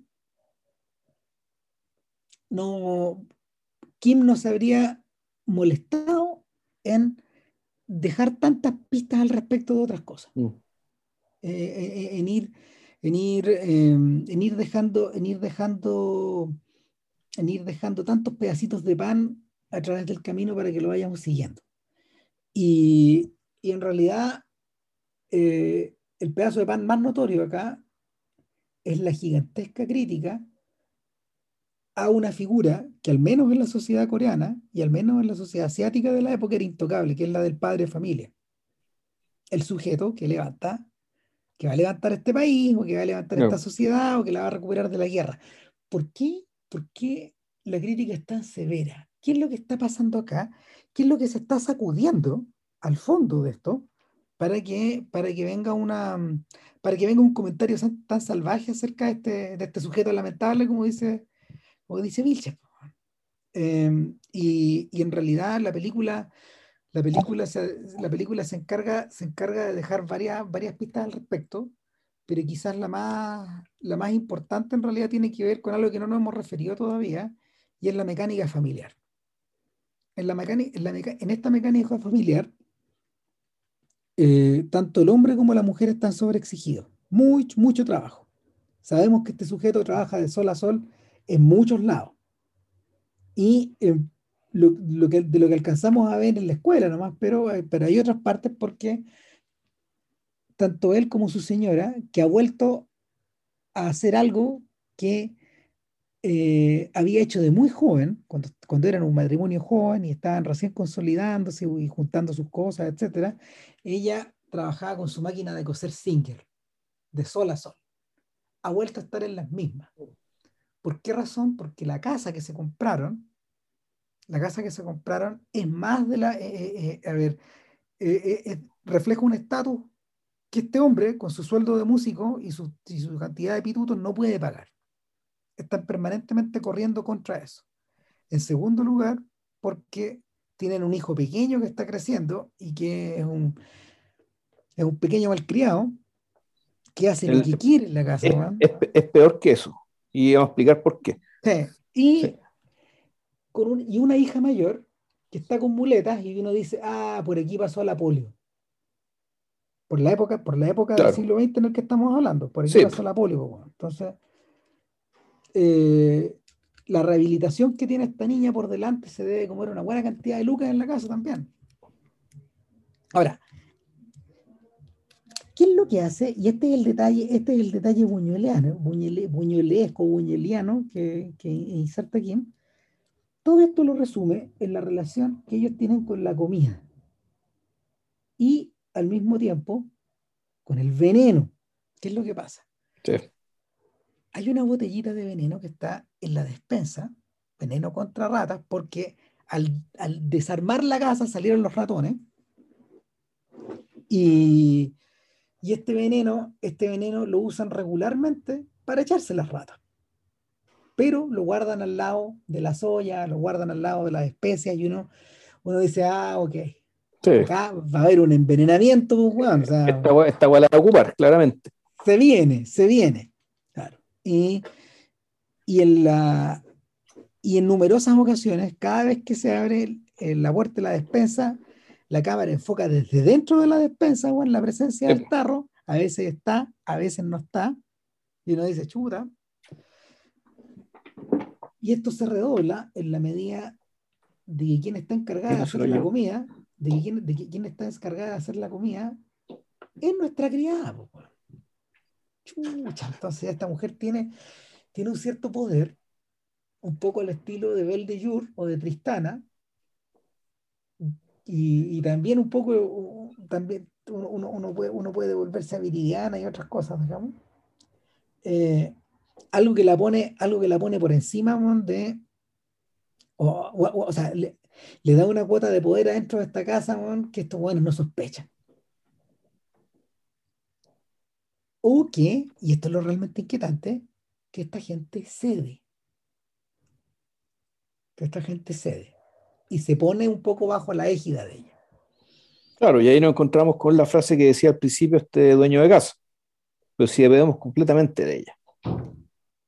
no, Kim no se habría molestado en dejar tantas pistas al respecto de otras cosas. Mm. Eh, eh, eh, en ir, en ir, em, en ir dejando, en ir dejando, en ir dejando tantos pedacitos de pan a través del camino para que lo vayamos siguiendo. Y, en realidad, eh, el pedazo de pan más notorio acá es la gigantesca crítica a una figura que al menos en la sociedad coreana y al menos en la sociedad asiática de la época era intocable, que es la del padre de familia. El sujeto que levanta, que va a levantar este país, o que va a levantar esta sociedad, o que la va a recuperar de la guerra. ¿Por qué? ¿Por qué la crítica es tan severa? ¿Qué es lo que está pasando acá? ¿Qué es lo que se está sacudiendo al fondo de esto para que, para que venga una para que venga un comentario tan, salvaje acerca de este, de este sujeto lamentable como dice, como dice Vilches? Em, y, y, en realidad la película, La película se, la película se, encarga, se encarga de dejar varias, varias pistas al respecto, pero quizás la más, la más importante en realidad tiene que ver con algo que no nos hemos referido todavía, y es la mecánica familiar. En, la en, esta mecánica familiar, eh, tanto el hombre como la mujer están sobreexigidos. Mucho, mucho trabajo. Sabemos que este sujeto trabaja de sol a sol en muchos lados. Y eh, lo, que, de lo que alcanzamos a ver en la escuela nomás, pero, eh, pero hay otras partes porque tanto él como su señora, que ha vuelto a hacer algo que eh, había hecho de muy joven, cuando, cuando eran un matrimonio joven y estaban recién consolidándose y juntando sus cosas, etc., ella trabajaba con su máquina de coser Singer, de sol a sol. Ha vuelto a estar en las mismas. ¿Por qué razón? Porque la casa que se compraron la casa que se compraron es más de la, eh, eh, a ver, refleja un estatus que este hombre, con su sueldo de músico y su, cantidad de pitutos, no puede pagar. Están permanentemente corriendo contra eso. En segundo lugar, porque tienen un hijo pequeño que está creciendo y que es un, es un pequeño malcriado que hace lo que quiere en la casa. Es, peor que eso. Y vamos a explicar por qué. Sí. Y y una hija mayor que está con muletas y uno dice, ah, por aquí pasó la polio. Por la época, por la época del siglo XX en el que estamos hablando, por aquí pasó la polio. Entonces, eh, la rehabilitación que tiene esta niña por delante se debe comer una buena cantidad de lucas en la casa también. Ahora, ¿qué es lo que hace? Y este es el detalle, este es el detalle buñueliano, buñuelesco, buñueliano que, que inserta aquí todo esto lo resume en la relación que ellos tienen con la comida y al mismo tiempo con el veneno. ¿Qué es lo que pasa? Hay una botellita de veneno que está en la despensa, veneno contra ratas, porque al, desarmar la casa salieron los ratones y, y este veneno, este veneno lo usan regularmente para echarse las ratas pero lo guardan al lado de la soya, lo guardan al lado de las especias y uno, uno dice, ah, ok. Acá va a haber un envenenamiento, pues, esta, esta a ocupar, claramente. Se viene, se viene. Y, y, en la, y en numerosas ocasiones, cada vez que se abre la puerta de la despensa, la cámara enfoca desde dentro de la despensa o en la presencia del tarro. A veces está, a veces no está. Y uno dice, chuta, y esto se redobla en la medida de que quien está encargada de hacer la comida, de que quien, de quien está encargada de hacer la comida, es nuestra criada. Entonces esta mujer tiene, tiene un cierto poder, un poco al estilo de Belle de Jour o de Tristana, y, también un poco, también uno, uno, puede, uno puede volverse a Viridiana y otras cosas, digamos. Eh, algo que la pone, algo que la pone por encima de, o, sea, le, da una cuota de poder adentro de esta casa que estos buenos no sospechan. O que, y esto es lo realmente inquietante, que esta gente cede. Que esta gente cede. Y se pone un poco bajo la égida de ella. Claro, y ahí nos encontramos con la frase que decía al principio este dueño de casa. Pero si dependemos completamente de ella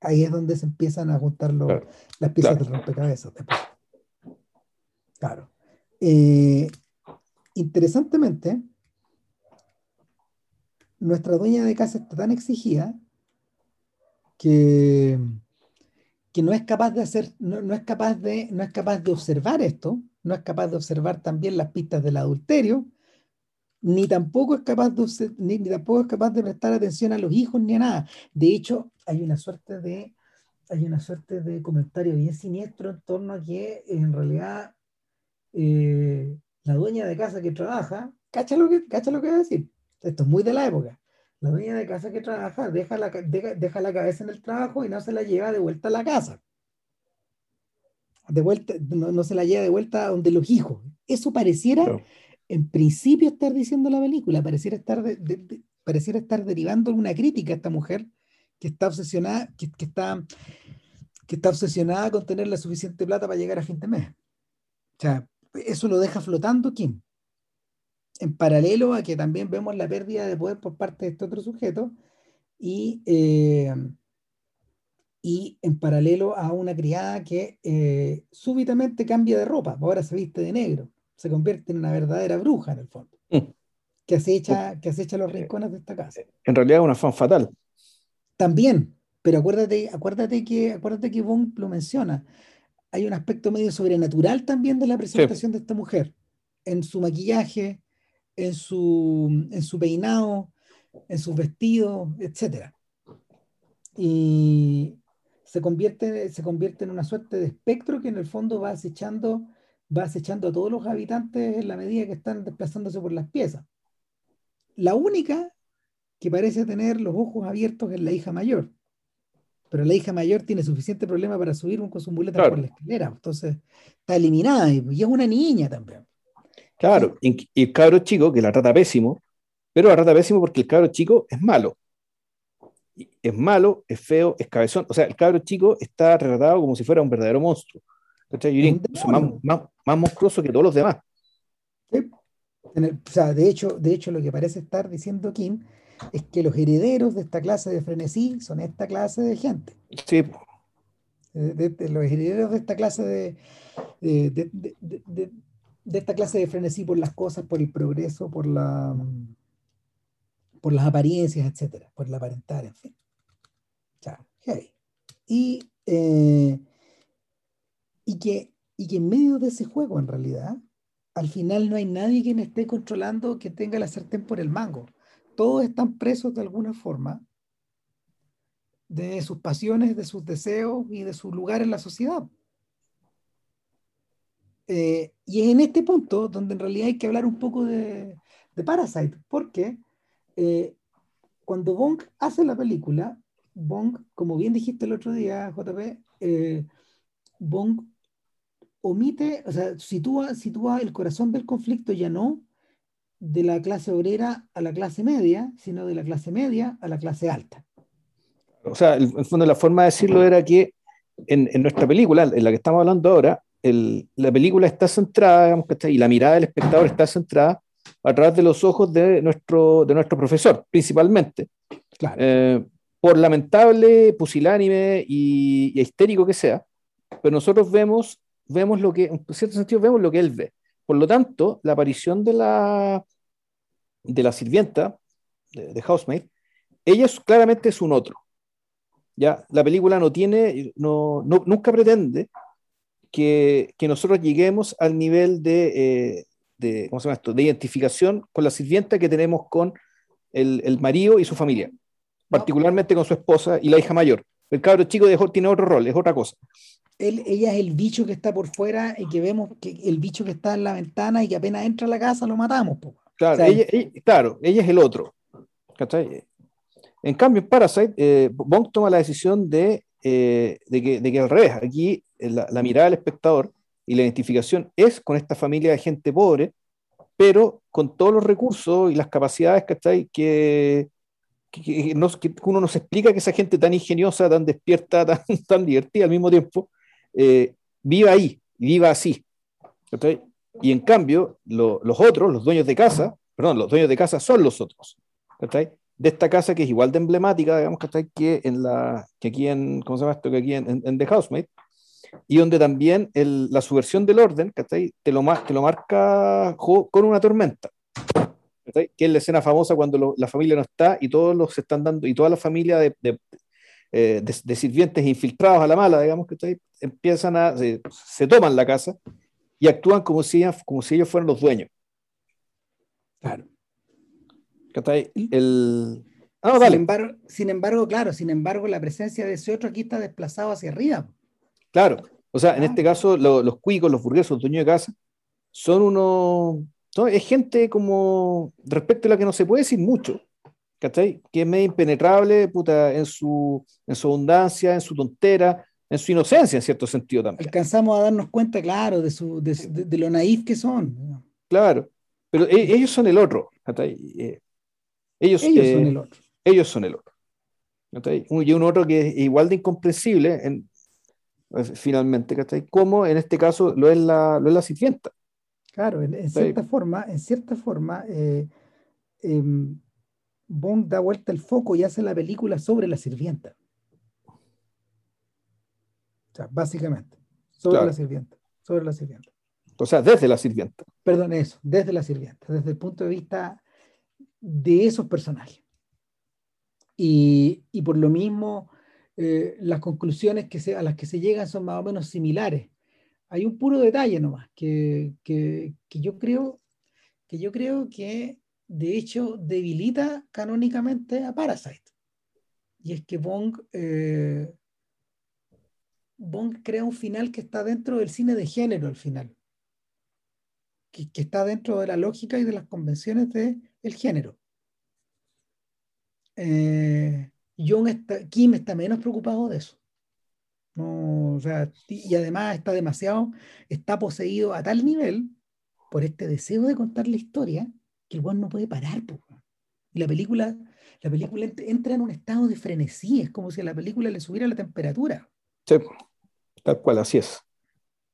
ahí es donde se empiezan a juntar las piezas del rompecabezas. Claro. Eh, interesantemente, nuestra dueña de casa está tan exigida que, que no es capaz de hacer, no, es capaz de, no es capaz de observar esto, no es capaz de observar también las pistas del adulterio, ni tampoco es capaz de, ni, tampoco es capaz de prestar atención a los hijos ni a nada. De hecho, hay una suerte de hay una suerte de comentario bien siniestro en torno a que en realidad eh, la dueña de casa que trabaja, cacha lo que, cacha lo que va a decir. Esto es muy de la época. La dueña de casa que trabaja deja la, deja, la cabeza en el trabajo y no se la lleva de vuelta a la casa. De vuelta, no, se la lleva de vuelta a donde los hijos. Eso pareciera, en principio, estar diciendo la película, pareciera estar, pareciera estar derivando una crítica a esta mujer que está obsesionada, que, está, que está obsesionada con tener la suficiente plata para llegar a fin de mes. O sea, eso lo deja flotando quién? En paralelo a que también vemos la pérdida de poder por parte de este otro sujeto y, eh, y en paralelo a una criada que eh, súbitamente cambia de ropa, ahora se viste de negro, se convierte en una verdadera bruja en el fondo, mm. que, acecha, que acecha los rincones de esta casa. En realidad es una fan fatal. También, pero acuérdate, acuérdate, que, acuérdate que Bond lo menciona, hay un aspecto medio sobrenatural también de la presentación de esta mujer, en su maquillaje, en su, en su peinado, en sus vestidos, etc. Y se convierte, se convierte en una suerte de espectro que en el fondo va acechando, va acechando a todos los habitantes en la medida que están desplazándose por las piezas. La única que parece tener los ojos abiertos es la hija mayor. Pero la hija mayor tiene suficiente problema para subir con sus muletas por la escalera. Entonces está eliminada y es una niña también. Claro, y, el cabro chico que la trata pésimo, pero la trata pésimo porque el cabro chico es malo. Es malo, es feo, es cabezón. O sea, el cabro chico está retratado como si fuera un verdadero monstruo. más, monstruoso que todos los demás. o sea, de hecho, de hecho, lo que parece estar diciendo Kim es que los herederos de esta clase de frenesí son esta clase de gente. Sí. los herederos de esta clase de, de, esta clase de frenesí por las cosas, por el progreso, por la por las apariencias, etcétera, por la aparentar, en fin. Ya, Y, eh, y, que, y que en medio de ese juego, en realidad, al final no hay nadie quien esté controlando que tenga la sartén por el mango. Todos están presos de alguna forma de sus pasiones, de sus deseos y de su lugar en la sociedad. Eh, y es en este punto donde en realidad hay que hablar un poco de, Parasite, porque eh, cuando Bong hace la película, Bong, como bien dijiste el otro día, JP, eh, Bong omite, o sea, sitúa, sitúa el corazón del conflicto ya no de la clase obrera a la clase media, sino de la clase media a la clase alta. O sea, en el fondo la forma de decirlo era que en, en nuestra película, en la que estamos hablando ahora, la película está centrada, digamos, y la mirada del espectador está centrada a través de los ojos de nuestro, de nuestro profesor, principalmente. Eh, por lamentable, pusilánime y, histérico que sea, pero nosotros vemos, vemos lo que, en cierto sentido, vemos lo que él ve. Por lo tanto, la aparición de la, de la sirvienta, de, de Housemaid, ella es, claramente es un otro. ¿ya? La película no tiene, no, no, nunca pretende que, que nosotros lleguemos al nivel de, eh, de, ¿cómo se llama esto? de identificación con la sirvienta que tenemos con el, el marido y su familia, particularmente con su esposa y la hija mayor. El cabro chico de tiene otro rol, es otra cosa. Él, ella es el bicho que está por fuera y que vemos que el bicho que está en la ventana y que apenas entra a la casa lo matamos. Claro, ella, claro, ella es el otro. En cambio, en Parasite, eh, Bong toma la decisión de, eh, de, que, de que al revés, aquí la, mirada del espectador y la identificación es con esta familia de gente pobre, pero con todos los recursos y las capacidades que, que, que, uno nos explica que esa gente tan ingeniosa, tan despierta, [laughs] tan, tan divertida al mismo tiempo, eh, viva ahí, viva así. Y en cambio, los otros, los dueños de casa, perdón, los dueños de casa son los otros. De esta casa que es igual de emblemática, digamos, que en la, que aquí en, ¿cómo se llama esto? Que aquí en, en The Housemaid, y donde también la subversión del orden te lo, te lo marca con una tormenta. Que es la escena famosa cuando la familia no está y todos los se están dando, y toda la familia de, de, eh, sirvientes infiltrados a la mala, digamos, que empiezan a, se, toman la casa y actúan como si, como si ellos fueran los dueños. Claro. El... Ah, sin, embargo, sin embargo, claro, sin embargo, la presencia de ese otro aquí está desplazado hacia arriba. Claro, o sea, en este caso los cuicos, los burgueses, los dueños de casa, son unos, es gente como respecto a la que no se puede decir mucho, ¿cachai? Que es medio impenetrable, puta, en su, en su abundancia, en su tontera, en su inocencia, en cierto sentido también. Alcanzamos a darnos cuenta, claro, de, su, de, lo naif que son. Claro, pero e, ellos son el otro, ¿cachai? Eh, ellos, ellos son eh, el otro. Ellos son el otro. ¿cachai? Y un otro que es igual de incomprensible en, finalmente, ¿cachai? Como en este caso lo es la, lo es la sirvienta. Claro, en, cierta forma, en cierta forma, eh, em, Bond da vuelta el foco y hace la película sobre la sirvienta. O sea, básicamente, sobre la sirvienta, sobre la sirvienta. O sea, desde la sirvienta. Perdón, eso, desde la sirvienta, desde el punto de vista de esos personajes. Y, por lo mismo, eh, las conclusiones que a las que se llegan son más o menos similares. Hay un puro detalle nomás, que, que, yo creo que yo creo que de hecho debilita canónicamente a Parasite. Y es que Bong, eh, Bong crea un final que está dentro del cine de género al final. Que, que está dentro de la lógica y de las convenciones del el género. Eh, está, Kim está menos preocupado de eso. No, o sea, y además está demasiado, está poseído a tal nivel por este deseo de contar la historia que el buen no puede parar. Y la película, la película entra en un estado de frenesí, es como si a la película le subiera la temperatura. Sí, tal cual, así es.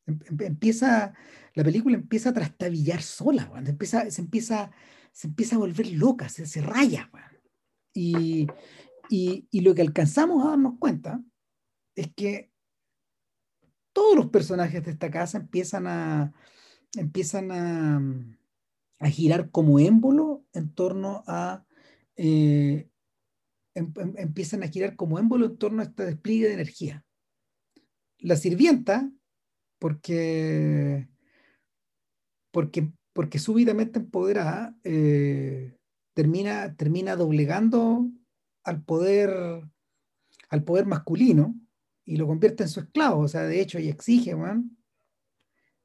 Em, em, empieza, la película empieza a trastabillar sola, empieza, se, empieza, se empieza a volver loca, se, se raya. Y, y, lo que alcanzamos a darnos cuenta es que todos los personajes de esta casa empiezan a, empiezan a, girar como émbolo en torno a eh, em, em, empiezan a girar como émbolo en torno a este despliegue de energía. La sirvienta, porque, porque, porque súbitamente empoderada, eh, termina, termina doblegando al poder, al poder masculino y lo convierte en su esclavo. O sea, de hecho, ella exige, man,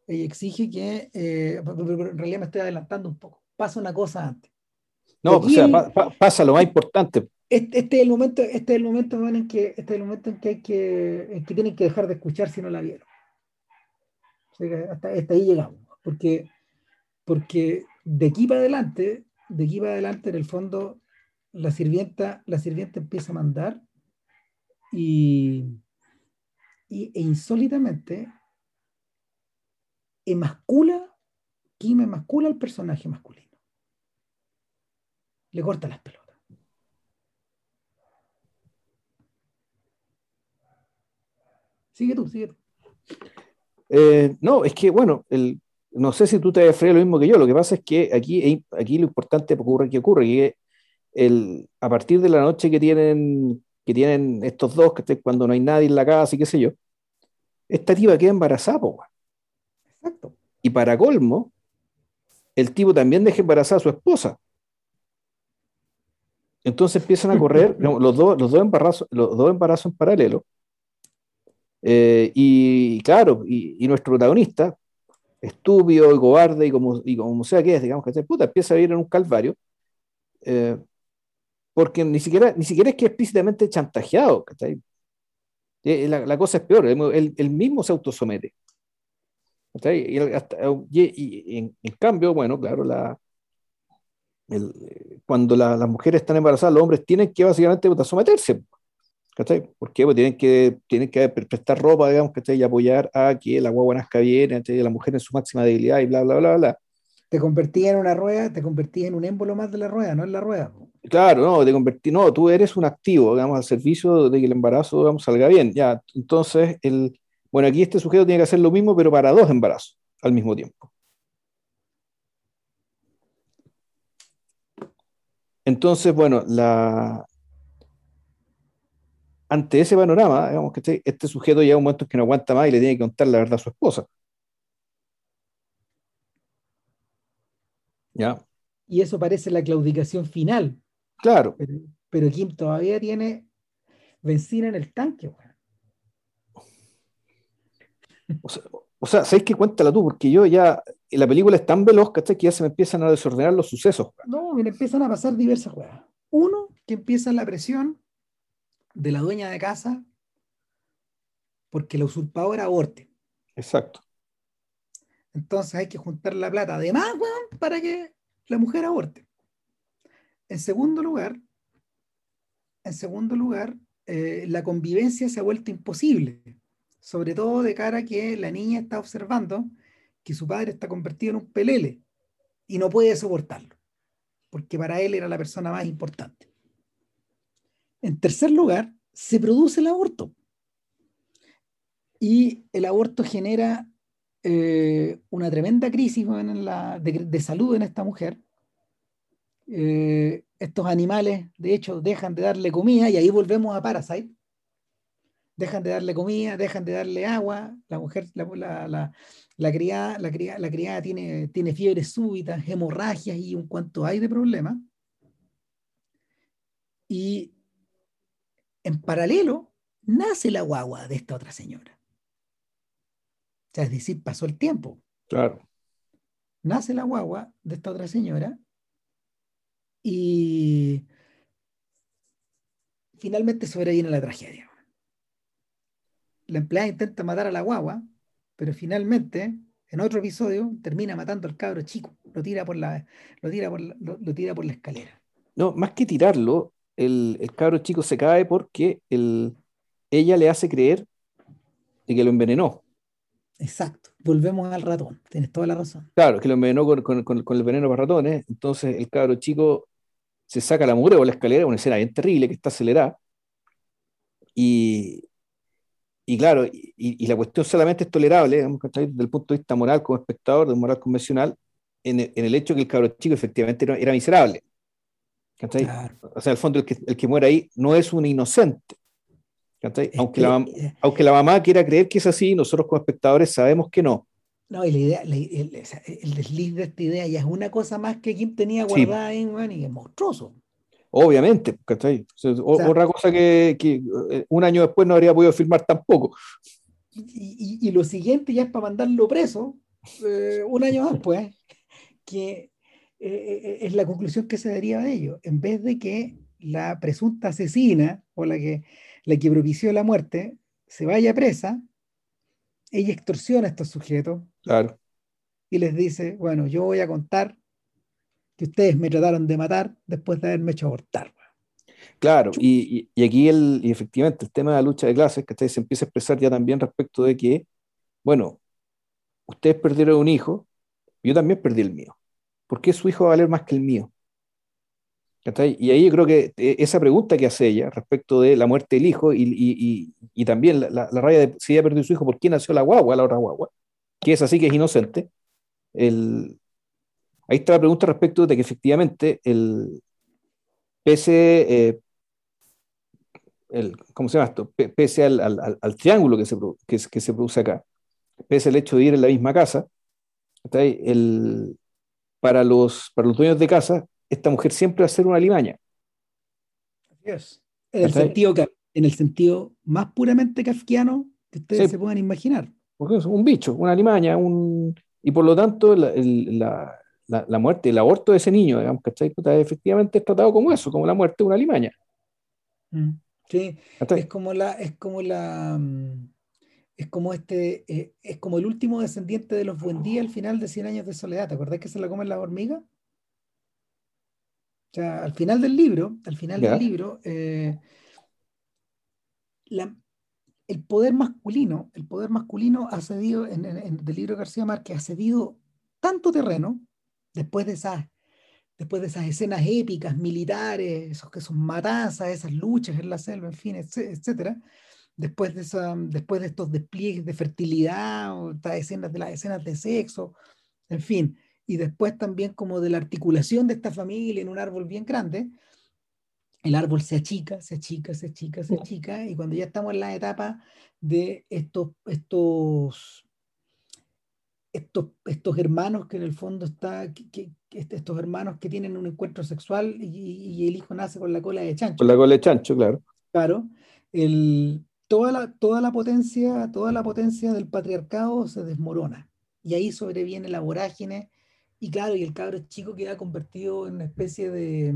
ella exige que, eh, en realidad me estoy adelantando un poco, pasa una cosa antes. No, o sea, pasa lo más importante. Este, este, es el momento, este es el momento en que, este es el momento en que hay que, que tienen que dejar de escuchar si no la vieron. hasta, hasta, ahí llegamos, porque, porque de aquí para adelante, de aquí para adelante, en el fondo, la sirvienta, la sirvienta empieza a mandar y, y e insólitamente emascula, Kim emascula al personaje masculino. Le corta las pelotas. Sigue tú, sigue tú. Eh, no, es que bueno, el, no sé si tú te refieres lo mismo que yo. Lo que pasa es que aquí, aquí lo importante ocurre que ocurre, que el, a partir de la noche que tienen, que tienen estos dos, que cuando no hay nadie en la casa y qué sé yo, esta tipa queda embarazada, Exacto. Y para colmo, el tipo también deja embarazada a su esposa. Entonces empiezan a correr [laughs] los, dos, los, dos embarazos, los dos embarazos en paralelo. Eh, y claro, y, nuestro protagonista, estúpido y cobarde y como, y como sea que es, digamos que puta, empieza a vivir en un calvario, eh, porque ni siquiera, ni siquiera es que explícitamente chantajeado, eh, La, cosa es peor, él, mismo se autosomete. Y, y, en, cambio, bueno, claro, la, cuando las mujeres están embarazadas, los hombres tienen que básicamente someterse. ¿Cachai? ¿Por qué? Porque tienen que, tienen que prestar ropa, digamos, ¿cachai? Y apoyar a que la guagua nazca bien, ¿cachai? la mujer en su máxima debilidad y bla, bla, bla, bla. Te convertí en una rueda, te convertí en un émbolo más de la rueda, no en la rueda. Claro, no, te convertí, no, tú eres un activo, digamos, al servicio de que el embarazo, digamos, salga bien. Ya, entonces, el, bueno, aquí este sujeto tiene que hacer lo mismo, pero para dos embarazos al mismo tiempo. Entonces, bueno, la, ante ese panorama, digamos que este, este, sujeto llega a un momento en que no aguanta más y le tiene que contar la verdad a su esposa. ¿Ya? Y eso parece la claudicación final. Claro. Pero, Kim todavía tiene benzina en el tanque. O sea, o sea, ¿sabes qué? Cuéntala tú, porque yo ya, la película es tan veloz, Que ya se me empiezan a desordenar los sucesos. No, me empiezan a pasar diversas cosas. Uno, que empieza la presión de la dueña de casa porque la usurpadora aborte. Exacto. Entonces hay que juntar la plata, además, para que la mujer aborte. En segundo lugar, en segundo lugar, eh, la convivencia se ha vuelto imposible, sobre todo de cara a que la niña está observando que su padre está convertido en un pelele y no puede soportarlo, porque para él era la persona más importante. En tercer lugar, se produce el aborto. Y el aborto genera eh, una tremenda crisis de, salud en esta mujer. Eh, estos animales, de hecho, dejan de darle comida y ahí volvemos a Parasite. Dejan de darle comida, dejan de darle agua. La mujer, la, la, la, criada, la, criada, la criada tiene, tiene fiebres súbitas, hemorragias y un cuanto hay de problemas. Y en paralelo nace la guagua de esta otra señora. O sea, es decir, pasó el tiempo. Claro. Nace la guagua de esta otra señora y finalmente sobreviene la tragedia. La empleada intenta matar a la guagua, pero finalmente, en otro episodio, termina matando al cabro chico. Lo tira por la, lo tira por lo tira por la escalera. No, más que tirarlo, el, el cabro chico se cae porque el, ella le hace creer de que lo envenenó. Exacto, volvemos al ratón, tienes toda la razón. Claro, que lo envenenó con, con, con, el veneno para ratones, entonces el cabro chico se saca la mugre por la escalera, una escena bien terrible que está acelerada, y, y claro, y, y, la cuestión solamente es tolerable, digamos, desde el punto de vista moral como espectador, de moral convencional, en el, en el hecho que el cabro chico efectivamente era, era miserable. O sea, al fondo el que, el que muere ahí no es un inocente. Aunque, la, eh, aunque la mamá quiera creer que es así, nosotros como espectadores sabemos que no. No, y la idea, el, desliz de esta idea ya es una cosa más que Kim tenía guardada ahí, y es monstruoso. Obviamente, Otra cosa que, que, eh, un año después no habría podido filmar tampoco. Y, y, lo siguiente ya es para mandarlo preso, eh, un año después, que eh, es la conclusión que se daría de ello. En vez de que la presunta asesina o la que, la que propició la muerte se vaya presa, ella extorsiona a estos sujetos. Claro. Y les dice, bueno, yo voy a contar que ustedes me trataron de matar después de haberme hecho abortar. Claro, y, y, aquí el, y efectivamente el tema de la lucha de clases, que se empieza a expresar ya también respecto de que, bueno, ustedes perdieron un hijo, yo también perdí el mío. ¿por qué su hijo va a valer más que el mío? Y ahí yo creo que eh, esa pregunta que hace ella respecto de la muerte del hijo y, también la, raya de si ella perdió su hijo, ¿por qué nació la guagua, la otra guagua? Que es así que es inocente. ahí está la pregunta respecto de que efectivamente el pese, eh, el, ¿cómo se llama esto? Pese al, triángulo que se, que, que, se produce acá, pese al hecho de ir en la misma casa, el, para los, para los dueños de casa, esta mujer siempre va a ser una limaña. Así es. En el, sentido, en el sentido más puramente kafkiano que ustedes se puedan imaginar. Porque es un bicho, una limaña, un... y por lo tanto la, la, la, la muerte, el aborto de ese niño, digamos, ¿cachai? Efectivamente es tratado como eso, como la muerte de una limaña. Mm. Sí, es como la, es como la, mm, es como este, eh, es como el último descendiente de los Buendía al final de 100 años de soledad. ¿Te acordás que se la comen las hormigas? O sea, al final del libro, al final del libro, eh, el poder masculino, el poder masculino ha cedido, en, el libro de García Márquez, ha cedido tanto terreno después de esas, después de esas escenas épicas, militares, esos que son matanzas, esas luchas en la selva, en fin, etcétera, después de, esa, después de estos despliegues de fertilidad o estas escenas de las escenas de sexo, en fin, y después también como de la articulación de esta familia en un árbol bien grande, el árbol se achica, se achica, se achica, se achica, y cuando ya estamos en la etapa de estos, estos, estos, estos hermanos que en el fondo está, que, este, estos hermanos que tienen un encuentro sexual y, y, el hijo nace con la cola de chancho. Con la cola de chancho, claro. Claro, el, toda la, toda la potencia, toda la potencia del patriarcado se desmorona. Y ahí sobreviene la vorágine, y claro, y el cabro chico queda convertido en una especie de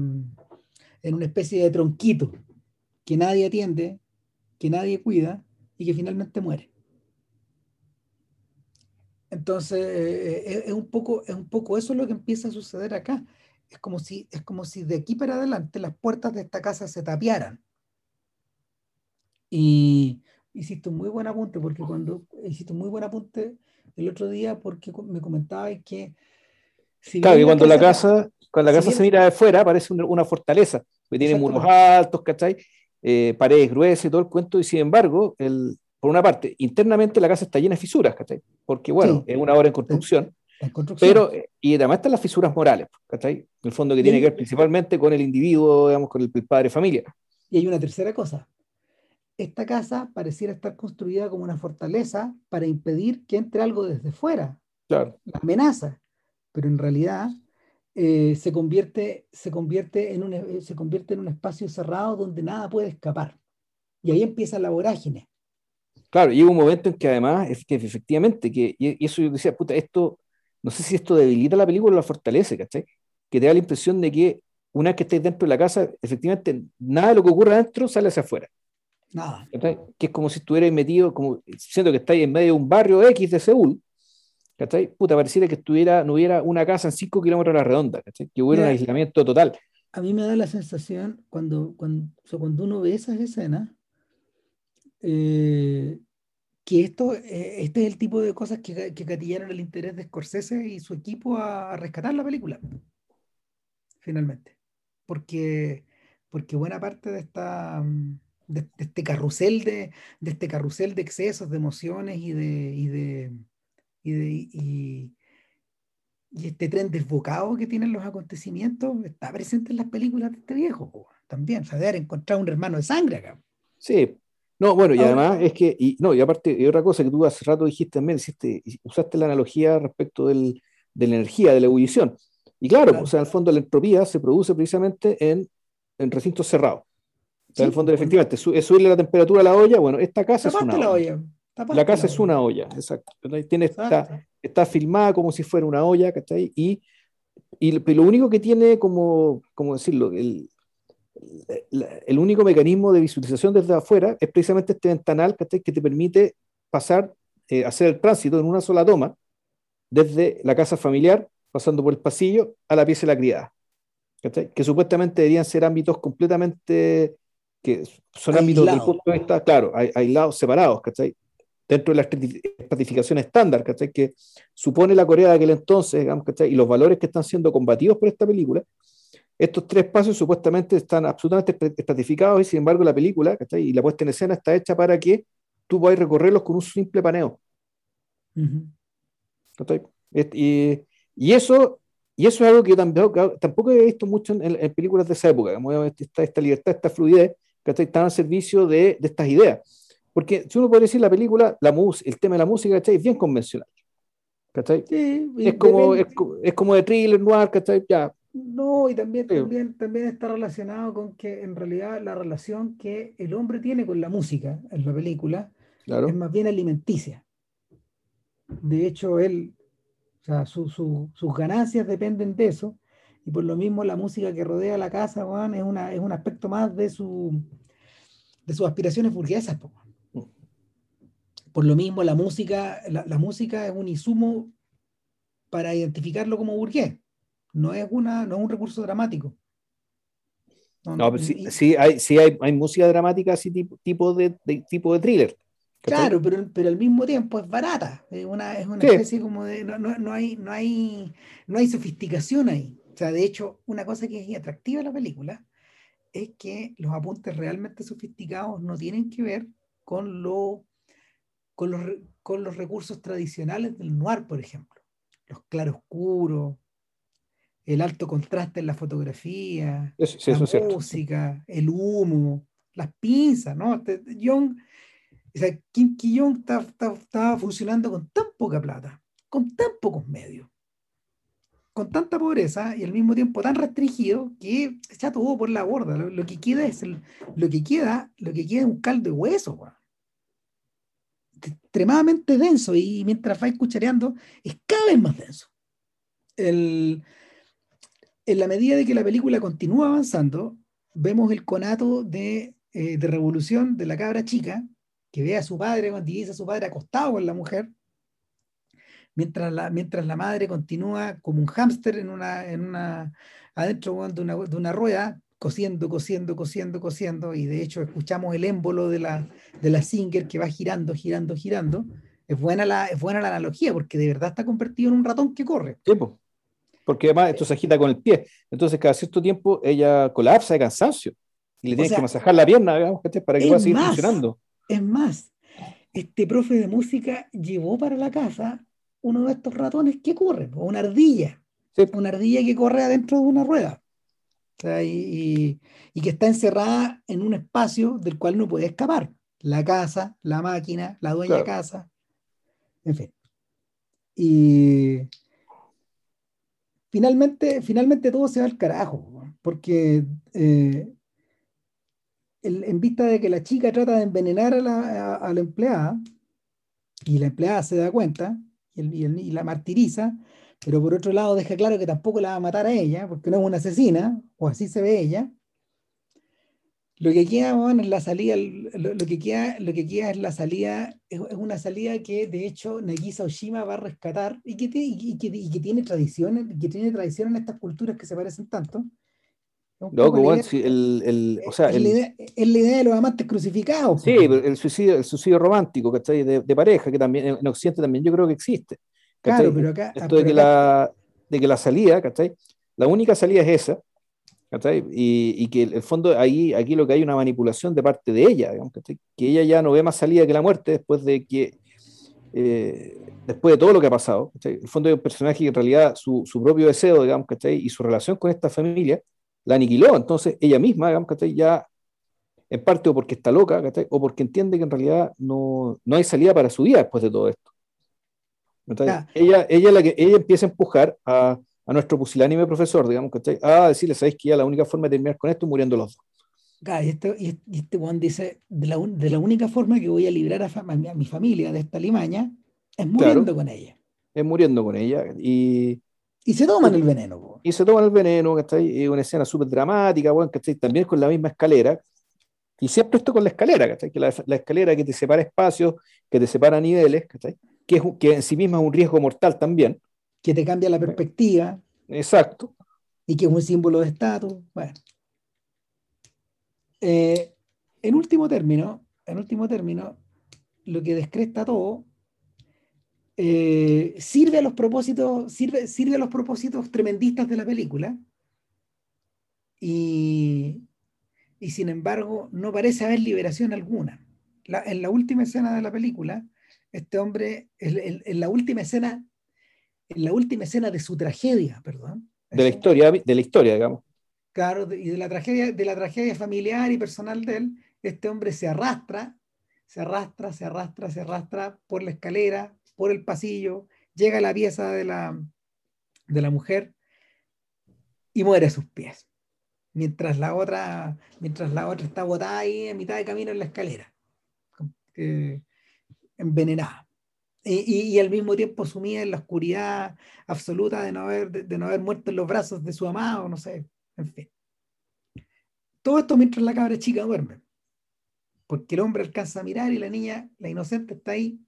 en una especie de tronquito que nadie atiende, que nadie cuida y que finalmente muere. Entonces, eh, eh, es, un poco, es un poco eso lo que empieza a suceder acá. Es como, si, es como si de aquí para adelante las puertas de esta casa se tapiaran y, hiciste un muy buen apunte, porque cuando hiciste un muy buen apunte el otro día, porque me comentabas que. Si claro, que cuando la casa, cuando la casa se mira de fuera, parece una, fortaleza, porque tiene muros altos, ¿cachai? Eh, paredes gruesas y todo el cuento, y sin embargo, el, por una parte, internamente la casa está llena de fisuras, ¿cachai? Porque, bueno, es una obra en construcción. Pero, eh, y además están las fisuras morales, ¿cachai? En el fondo que tiene que ver principalmente con el individuo, digamos, con el, padre familia. Y hay una tercera cosa. Esta casa pareciera estar construida como una fortaleza para impedir que entre algo desde fuera. Claro. La amenaza. Pero en realidad eh, se, convierte, se, convierte en un, eh, se convierte en un espacio cerrado donde nada puede escapar. Y ahí empieza la vorágine. Claro, llega un momento en que además, es que efectivamente, que, y eso yo decía, puta, esto, no sé si esto debilita la película o la fortalece, ¿cachai? Que te da la impresión de que una vez que estés dentro de la casa, efectivamente, nada de lo que ocurre adentro sale hacia afuera. Nada. Que es como si estuvieras metido, como siendo que estáis en medio de un barrio X de Seúl, ¿cachai? Puta, pareciera que estuviera, no hubiera una casa en 5 kilómetros a la redonda, ¿cachai? Que hubiera un aislamiento total. A mí me da la sensación, cuando, cuando, cuando uno ve esas escenas, eh, que esto, eh, este es el tipo de cosas que, que gatillaron el interés de Scorsese y su equipo a, rescatar la película, finalmente. Porque, porque buena parte de esta de, este carrusel de, de, este carrusel de excesos, de emociones y de, y de, y, de, y, este tren desbocado que tienen los acontecimientos está presente en las películas de este viejo también, o sea, de haber encontrado un hermano de sangre acá. Sí, no, bueno, y además es que, y, no, y aparte, y otra cosa que tú hace rato dijiste también, hiciste, usaste la analogía respecto del, de la energía, de la ebullición. Y claro, o sea, en el fondo la entropía se produce precisamente en, en recintos cerrados. O sea, en el fondo, efectivamente, es subirle la temperatura a la olla, bueno, esta casa es una la olla. La casa es una olla, exacto. Tiene, está, está, filmada como si fuera una olla, ¿cachai? Y, y lo único que tiene como, como decirlo, el, el único mecanismo de visualización desde afuera es precisamente este ventanal que te permite pasar, eh, hacer el tránsito en una sola toma, desde la casa familiar, pasando por el pasillo, a la pieza de la criada. Que supuestamente deberían ser ámbitos completamente, que son ámbitos del punto de vista, claro, aislados, separados, dentro de la estratificación estándar, que supone la Corea de aquel entonces, y los valores que están siendo combatidos por esta película, estos tres pasos supuestamente están absolutamente estratificados y sin embargo la película y la puesta en escena está hecha para que tú puedas recorrerlos con un simple paneo. y, y, eso, y eso es algo que yo tampoco, tampoco he visto mucho en, películas de esa época, esta, esta libertad, esta fluidez que están al servicio de, de, estas ideas. Porque si uno puede decir la película, la el tema de la música es bien convencional. es, como, es, es, como de thriller noir, Ya, no, y también, también, también está relacionado con que en realidad la relación que el hombre tiene con la música en la película es más bien alimenticia. De hecho, él, o sea, sus ganancias dependen de eso, y por lo mismo la música que rodea la casa, Juan, es, una, es un aspecto más de, su, de sus aspiraciones burguesas. Mm. Por lo mismo, la música, la, la música es un insumo para identificarlo como burgués no es, una, no es un recurso dramático. No, pero sí, sí, hay, sí hay, hay, música dramática así tipo, tipo, de, tipo de thriller. Claro, pero, pero al mismo tiempo es barata. Es una, es una especie como de. No, no, no, hay, no, hay, no hay sofisticación ahí. O sea, de hecho, una cosa que es atractiva de la película es que los apuntes realmente sofisticados no tienen que ver con, lo, con, los, con los recursos tradicionales del noir, por ejemplo. Los claroscuros, el alto contraste en la fotografía, la música, el humo, las pinzas, ¿no? Este, Young, o sea, Kim Ki Young estaba funcionando con tan poca plata, con tan pocos medios, con tanta pobreza y al mismo tiempo tan restringido que ya todo por la borda. Lo, que queda es lo que queda, lo que queda es un caldo de hueso, extremadamente denso y mientras vais cuchareando es cada vez más denso. El, en la medida de que la película continúa avanzando, vemos el conato de, eh, de revolución de la cabra chica, que ve a su padre, dice a su padre acostado con la mujer, mientras la, mientras la madre continúa como un hámster en una, en una, adentro de una, de una rueda, cosiendo, cosiendo, cosiendo, cosiendo, y de hecho escuchamos el émbolo de la, de la Singer que va girando, girando, girando, es buena la, es buena la analogía porque de verdad está convertido en un ratón que corre. Sí, porque además esto se agita con el pie. Entonces, cada cierto tiempo ella colapsa de cansancio y le tienes que masajar la pierna, digamos, para que pueda seguir funcionando. Es más, este profe de música llevó para la casa uno de estos ratones que corre, una ardilla. Una ardilla que corre adentro de una rueda. Y, que está encerrada en un espacio del cual no puede escapar. La casa, la máquina, la dueña de casa. En fin. Y finalmente, finalmente todo se va al carajo, porque eh, en vista de que la chica trata de envenenar a la, empleada, y la empleada se da cuenta y, la martiriza, pero por otro lado deja claro que tampoco la va a matar a ella, porque no es una asesina, o así se ve ella. Lo que queda, bueno, la salida, lo, que queda, lo que queda es la salida, es, una salida que de hecho Nagisa Oshima va a rescatar y que, y que, y que tiene tradiciones, que tiene tradición en estas culturas que se parecen tanto. No, como el, el, o sea, es, la idea, es, la idea, de los amantes crucificados. Sí, el suicidio, el suicidio romántico, ¿cachai? De, de, pareja, que también en Occidente también yo creo que existe. Claro, pero acá. Esto de, que La, de que la salida, ¿cachai? La única salida es esa, y, y, que el fondo ahí, aquí lo que hay una manipulación de parte de ella, que ella ya no ve más salida que la muerte después de que, eh, después de todo lo que ha pasado. El fondo es un personaje que en realidad su, su propio deseo, digamos, y su relación con esta familia la aniquiló. Entonces ella misma, digamos, ya en parte o porque está loca, o porque entiende que en realidad no, no hay salida para su vida después de todo esto. Ella, ella, la que, ella empieza a empujar a, a nuestro pusilánime profesor, digamos, que a decirle, ¿sabéis que ya la única forma de terminar con esto es muriendo los dos? y este, y este Juan dice, de la, de la, única forma que voy a librar a, a, mi, familia de esta limaña es muriendo con ella. Es muriendo con ella. Y, y se toman el veneno. Y se toman el veneno, ¿cachai? Es una escena súper dramática, bueno, ¿cachai? También con la misma escalera. Y siempre esto con la escalera, ¿cachai? Que la, la escalera que te separa espacios, que te separa niveles, ¿cachai? Que, es, que en sí misma es un riesgo mortal también que te cambia la perspectiva. Exacto. Y que es un símbolo de estatus. Bueno. Eh, en último término, en último término, lo que descresta todo eh, sirve a los propósitos, sirve, sirve a los propósitos tremendistas de la película. Y, y sin embargo, no parece haber liberación alguna. en la última escena de la película, este hombre, en la última escena en la última escena de su tragedia, perdón. De la historia, de la historia, digamos. Claro, y de la tragedia, de la tragedia familiar y personal de él, este hombre se arrastra, se arrastra, se arrastra, se arrastra por la escalera, por el pasillo, llega a la pieza de la, de la mujer y muere a sus pies. Mientras la otra, mientras la otra está botada ahí en mitad de camino en la escalera, eh, envenenada y, al mismo tiempo sumida en la oscuridad absoluta de no, haber, de, no haber muerto en los brazos de su amado, no sé, en fin. Todo esto mientras la cabra chica duerme, porque el hombre alcanza a mirar y la niña, la inocente, está ahí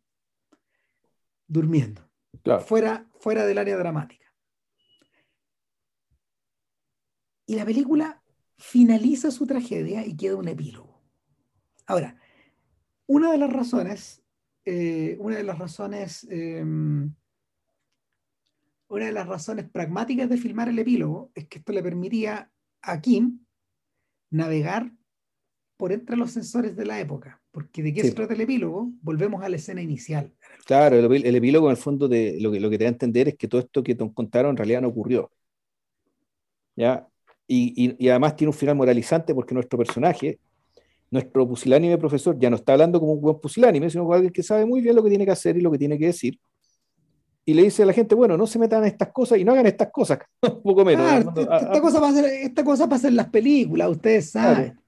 durmiendo, fuera, fuera del área dramática. Y la película finaliza su tragedia y queda un epílogo. Ahora, una de las razones eh, una de las razones, em, una de las razones pragmáticas de filmar el epílogo es que esto le permitía a Kim navegar por entre los sensores de la época. Porque de qué se trata el epílogo, volvemos a la escena inicial. Claro, el, epílogo en el fondo de lo que, lo que te da a entender es que todo esto que te contaron en realidad no ocurrió. ¿Ya? Y, y, además tiene un final moralizante porque nuestro personaje nuestro pusilánime profesor ya no está hablando como un buen pusilánime, sino como alguien que sabe muy bien lo que tiene que hacer y lo que tiene que decir. Y le dice a la gente, bueno, no se metan en estas cosas y no hagan estas cosas, [laughs] un poco menos. esta, cosa pasa, esta cosa pasa en las películas, ustedes saben.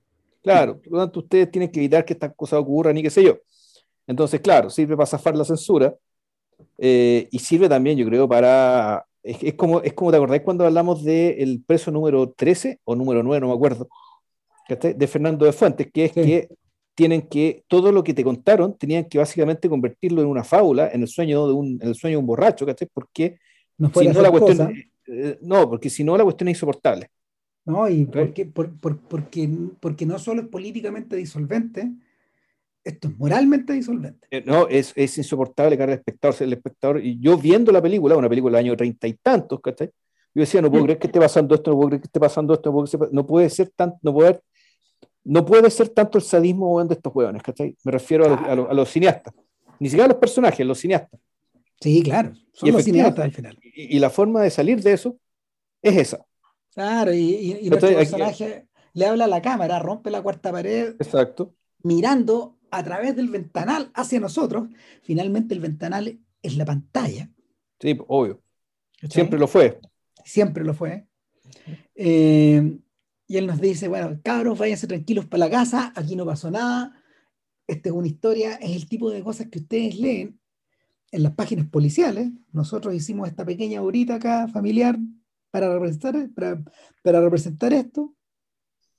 Claro, por lo tanto ustedes tienen que evitar que estas cosas ocurran y qué sé yo. Entonces, claro, sirve para zafar la censura eh, y sirve también, yo creo, para... Es, como, es como, ¿te acordáis cuando hablamos del preso número 13 o número 9, no me acuerdo? De Fernando de Fuentes, que es que tienen que, todo lo que te contaron, tenían que básicamente convertirlo en una fábula, en el sueño de un, el sueño de un borracho, ¿cachai? Porque no, si no, la cuestión, eh, no, porque si no la cuestión es insoportable. No, y porque, por, porque, porque no solo es políticamente disolvente, esto es moralmente disolvente. Eh, no, es, es insoportable que el espectador, el espectador, y yo viendo la película, una película del año treinta y tantos, ¿cachai? Yo decía, no puedo creer que esté pasando esto, no puedo creer que esté pasando esto, no, puede ser tan, no puede, no puede ser tanto el sadismo de estos hueones, ¿cachai? Me refiero a, los, cineastas, ni siquiera a los personajes, a los cineastas. Sí, claro, son los cineastas al final. Y, la forma de salir de eso es esa. Claro, y, y, nuestro personaje le habla a la cámara, rompe la cuarta pared. Exacto. Mirando a través del ventanal hacia nosotros. Finalmente el ventanal es la pantalla. Sí, obvio. Siempre lo fue. Siempre lo fue. Eh, y él nos dice, bueno, cabros, váyanse tranquilos para la casa, aquí no pasó nada. Esta es una historia, es el tipo de cosas que ustedes leen en las páginas policiales. Nosotros hicimos esta pequeña horita acá familiar para representar, para, para representar esto,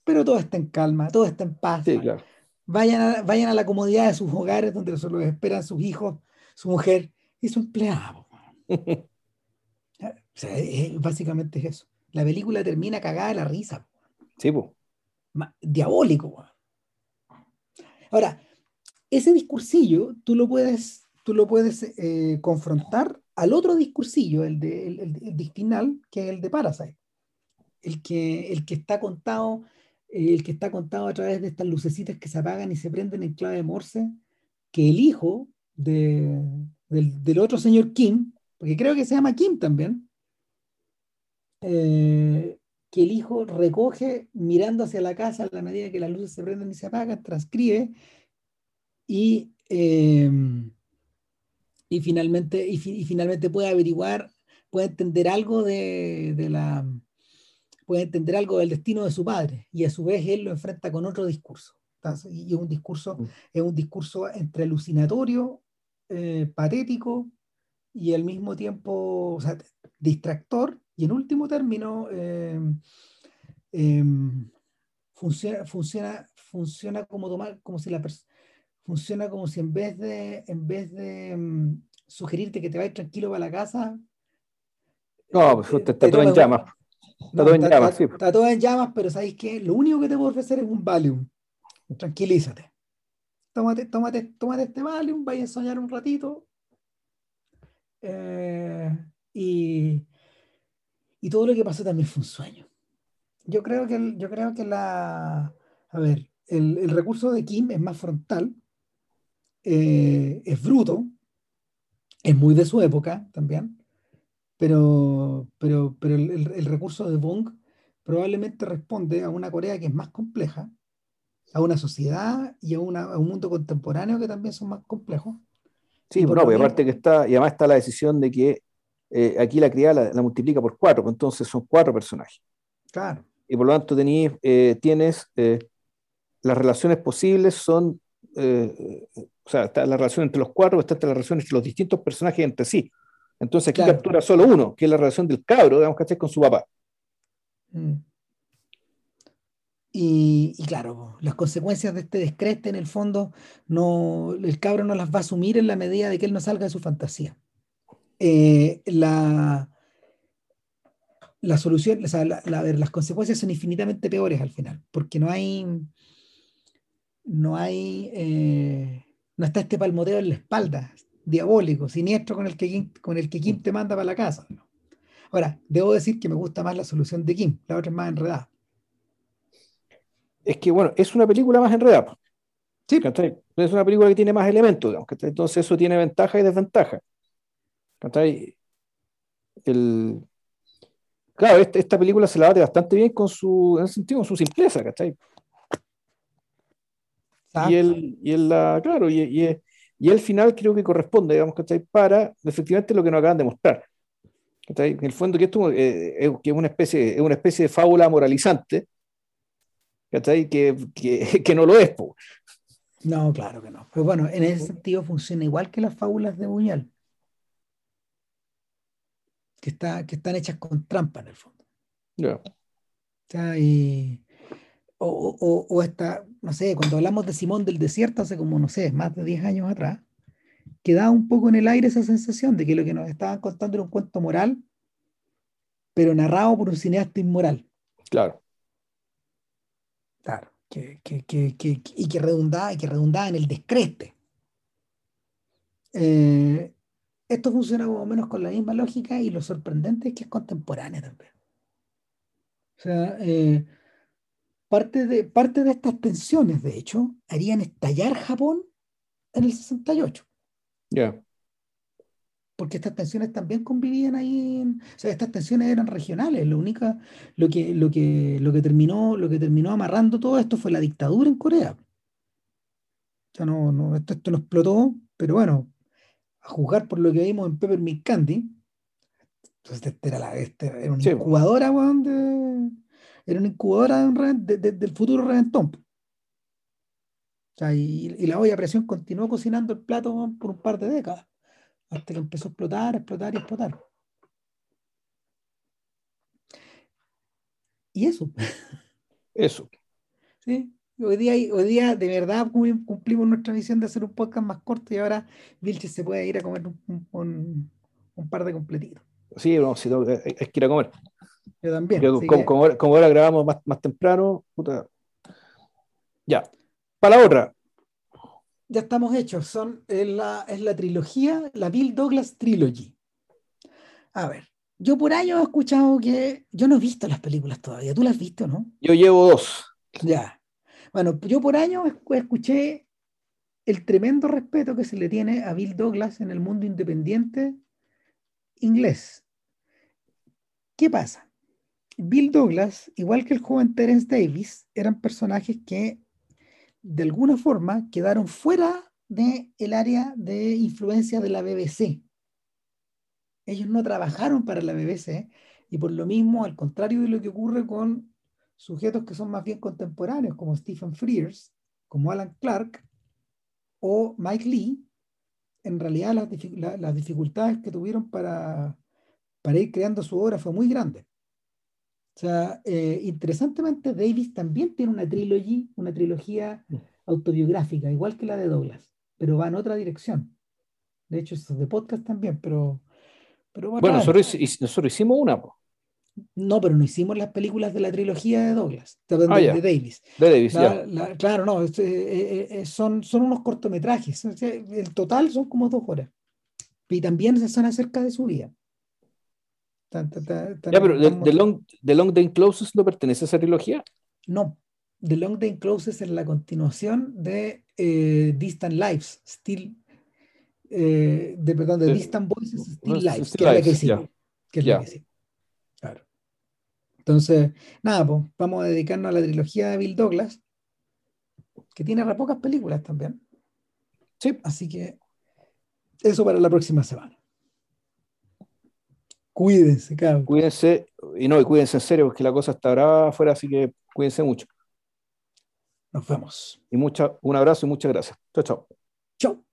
pero todo está en calma, todo está en paz. Sí, claro vayan a, vayan a la comodidad de sus hogares donde los esperan sus hijos, su mujer y su empleado. [laughs] básicamente es eso. La película termina cagada de la risa. Diabólico. Ahora, ese discursillo tú lo puedes, tú lo puedes eh, confrontar al otro discursillo, el, de, el, el, final, que es el de Parasite. El que, el que está contado el que está contado a través de estas lucecitas que se apagan y se prenden en clave de Morse, que el hijo de, del, otro señor Kim, porque creo que se llama Kim también, eh, que el hijo recoge mirando hacia la casa a la medida que las luces se prenden y se apagan, transcribe y, em, y, finalmente, y, finalmente puede averiguar, puede entender algo de la puede entender algo del destino de su padre y a su vez él lo enfrenta con otro discurso. Y un discurso, mm. es un discurso entre alucinatorio, eh, patético y al mismo tiempo distractor y en último término em, em, funciona, funciona, funciona como tomar, como si la funciona como si en vez de, en vez de em, sugerirte que te vayas tranquilo para la casa, no, pues usted está todo en llamas. Está todo en llamas, sí. Está todo en llamas, pero ¿sabéis qué? Lo único que te puedo ofrecer es un Valium. Tranquilízate. Tómate, tómate, tómate este Valium, vaya a soñar un ratito. Eh, y, y todo lo que pasó también fue un sueño. Yo creo que, yo creo que la. A ver, el, el recurso de Kim es más frontal, eh, es bruto, es muy de su época también pero, pero, pero el, recurso de Bong probablemente responde a una Corea que es más compleja, a una sociedad y a, una, un mundo contemporáneo que también son más complejos. Sí, bueno, y aparte que está, y además está la decisión de que eh, aquí la criada la, multiplica por cuatro, pues entonces son cuatro personajes. Claro. Y por lo tanto eh, tienes eh, las relaciones posibles son, o sea, está la relación entre los cuatro, está la relación entre los distintos personajes entre sí. Entonces aquí captura solo uno, que es la relación del cabro, digamos, ¿cachai? Con su papá. Mm. Y, claro, las consecuencias de este descreste, en el fondo, no, el cabro no las va a asumir en la medida de que él no salga de su fantasía. Eh, la, la solución, o sea, las consecuencias son infinitamente peores al final, porque no hay, no hay, eh, no está este palmoteo en la espalda, diabólico, siniestro con el que con el que Kim te manda para la casa. Ahora, debo decir que me gusta más la solución de Kim, la otra es más enredada. Es que, bueno, es una película más enredada. Sí. Es una película que tiene más elementos, digamos, entonces eso tiene ventaja y desventaja. El, claro, esta, esta, película se la bate bastante bien con su, en el sentido, con su simpleza, ¿cachai? Y el, y el, la, claro, y, y, y el final creo que corresponde, digamos, ¿cachai? Para efectivamente lo que nos acaban de mostrar. ¿cachai? En el fondo que esto eh, es, que es, una especie, es una especie de fábula moralizante, ¿cachai? Que, que, [laughs] que no lo es. No, claro que no. Pues bueno, en ese sentido funciona igual que las fábulas de Buñal. Que, está, que están hechas con trampa en el fondo. Ya. O sea, y, o, o, o, esta, no sé, cuando hablamos de Simón del Desierto hace como, no sé, más de 10 años atrás, quedaba un poco en el aire esa sensación de que lo que nos estaban contando era un cuento moral, pero narrado por un cineasta inmoral. Claro. Claro. que, que, que, que, y que redundaba, que redundaba en el descreste. Eh, esto funciona más o menos con la misma lógica y lo sorprendente es que es contemporánea también. O sea, eh, parte, de, parte de estas tensiones, de hecho, harían estallar Japón en el 68. Ya. Porque estas tensiones también convivían ahí, o sea, estas tensiones eran regionales. Lo único, lo que, lo que, lo que terminó, lo que terminó amarrando todo esto fue la dictadura en Corea. O sea, no, no, esto, esto no explotó, pero bueno, a juzgar por lo que vimos en Peppermint Candy, entonces este era, la, este era una incubadora, de, era una incubadora de del futuro reventón. O sea, y, y, la olla a presión continuó cocinando el plato por un par de décadas, hasta que empezó a explotar, explotar y explotar. Y eso. Eso. [laughs] Sí, Hoy día, hoy día de verdad cumplimos nuestra misión de hacer un podcast más corto y ahora Vilches se puede ir a comer un, un, un par de completitos. Sí, no, si no, es que ir a comer. Yo también. como, como, ahora, como, ahora, grabamos más, más temprano, puta. ya. Para la otra. Ya estamos hechos. Son, es, la, es la trilogía, la Bill Douglas Trilogy. A ver, yo por años he escuchado que. Yo no he visto las películas todavía. ¿Tú las has visto, no? Yo llevo dos. Ya. Bueno, yo por años escuché el tremendo respeto que se le tiene a Bill Douglas en el mundo independiente inglés. ¿Qué pasa? Bill Douglas, igual que el joven Terence Davis, eran personajes que de alguna forma quedaron fuera del el área de influencia de la BBC. Ellos no trabajaron para la BBC y por lo mismo, al contrario de lo que ocurre con sujetos que son más bien contemporáneos, como Stephen Frears, como Alan Clark o Mike Lee, en realidad las, dificultades que tuvieron para, para, ir creando su obra fue muy grande. O sea, eh, interesantemente, Davis también tiene una trilogía, una trilogía mm. autobiográfica, igual que la de Douglas, pero va en otra dirección. De hecho, es de podcast también, pero... pero bueno, nosotros, nosotros, hicimos una. Po. No, pero no hicimos las películas de la trilogía de Douglas, de, ah, de Davis. De Davis, la, la, claro, no, es, eh, eh, son, son unos cortometrajes. El total son como dos horas. Y también se son acerca de su vida. Tan, tan, tan, ya, pero the, Long, the Long Day Closes no pertenece a esa trilogía. No, The Long Day Closes es la continuación de eh, Distant Lives, Still, eh, de, perdón, de Distant Voices, Still Lives, Still que, lives, es la que sí, yeah. que es yeah. la que sí. Claro. Entonces, nada, pues vamos a dedicarnos a la trilogía de Bill Douglas, que tiene re pocas películas también. Sí. Así que eso para la próxima semana. Cuídense, cabrón. Cuídense, y no, y cuídense en serio, porque la cosa está brava afuera, así que cuídense mucho. Nos vemos. Y mucha, un abrazo y muchas gracias. Chao, chao. Chao.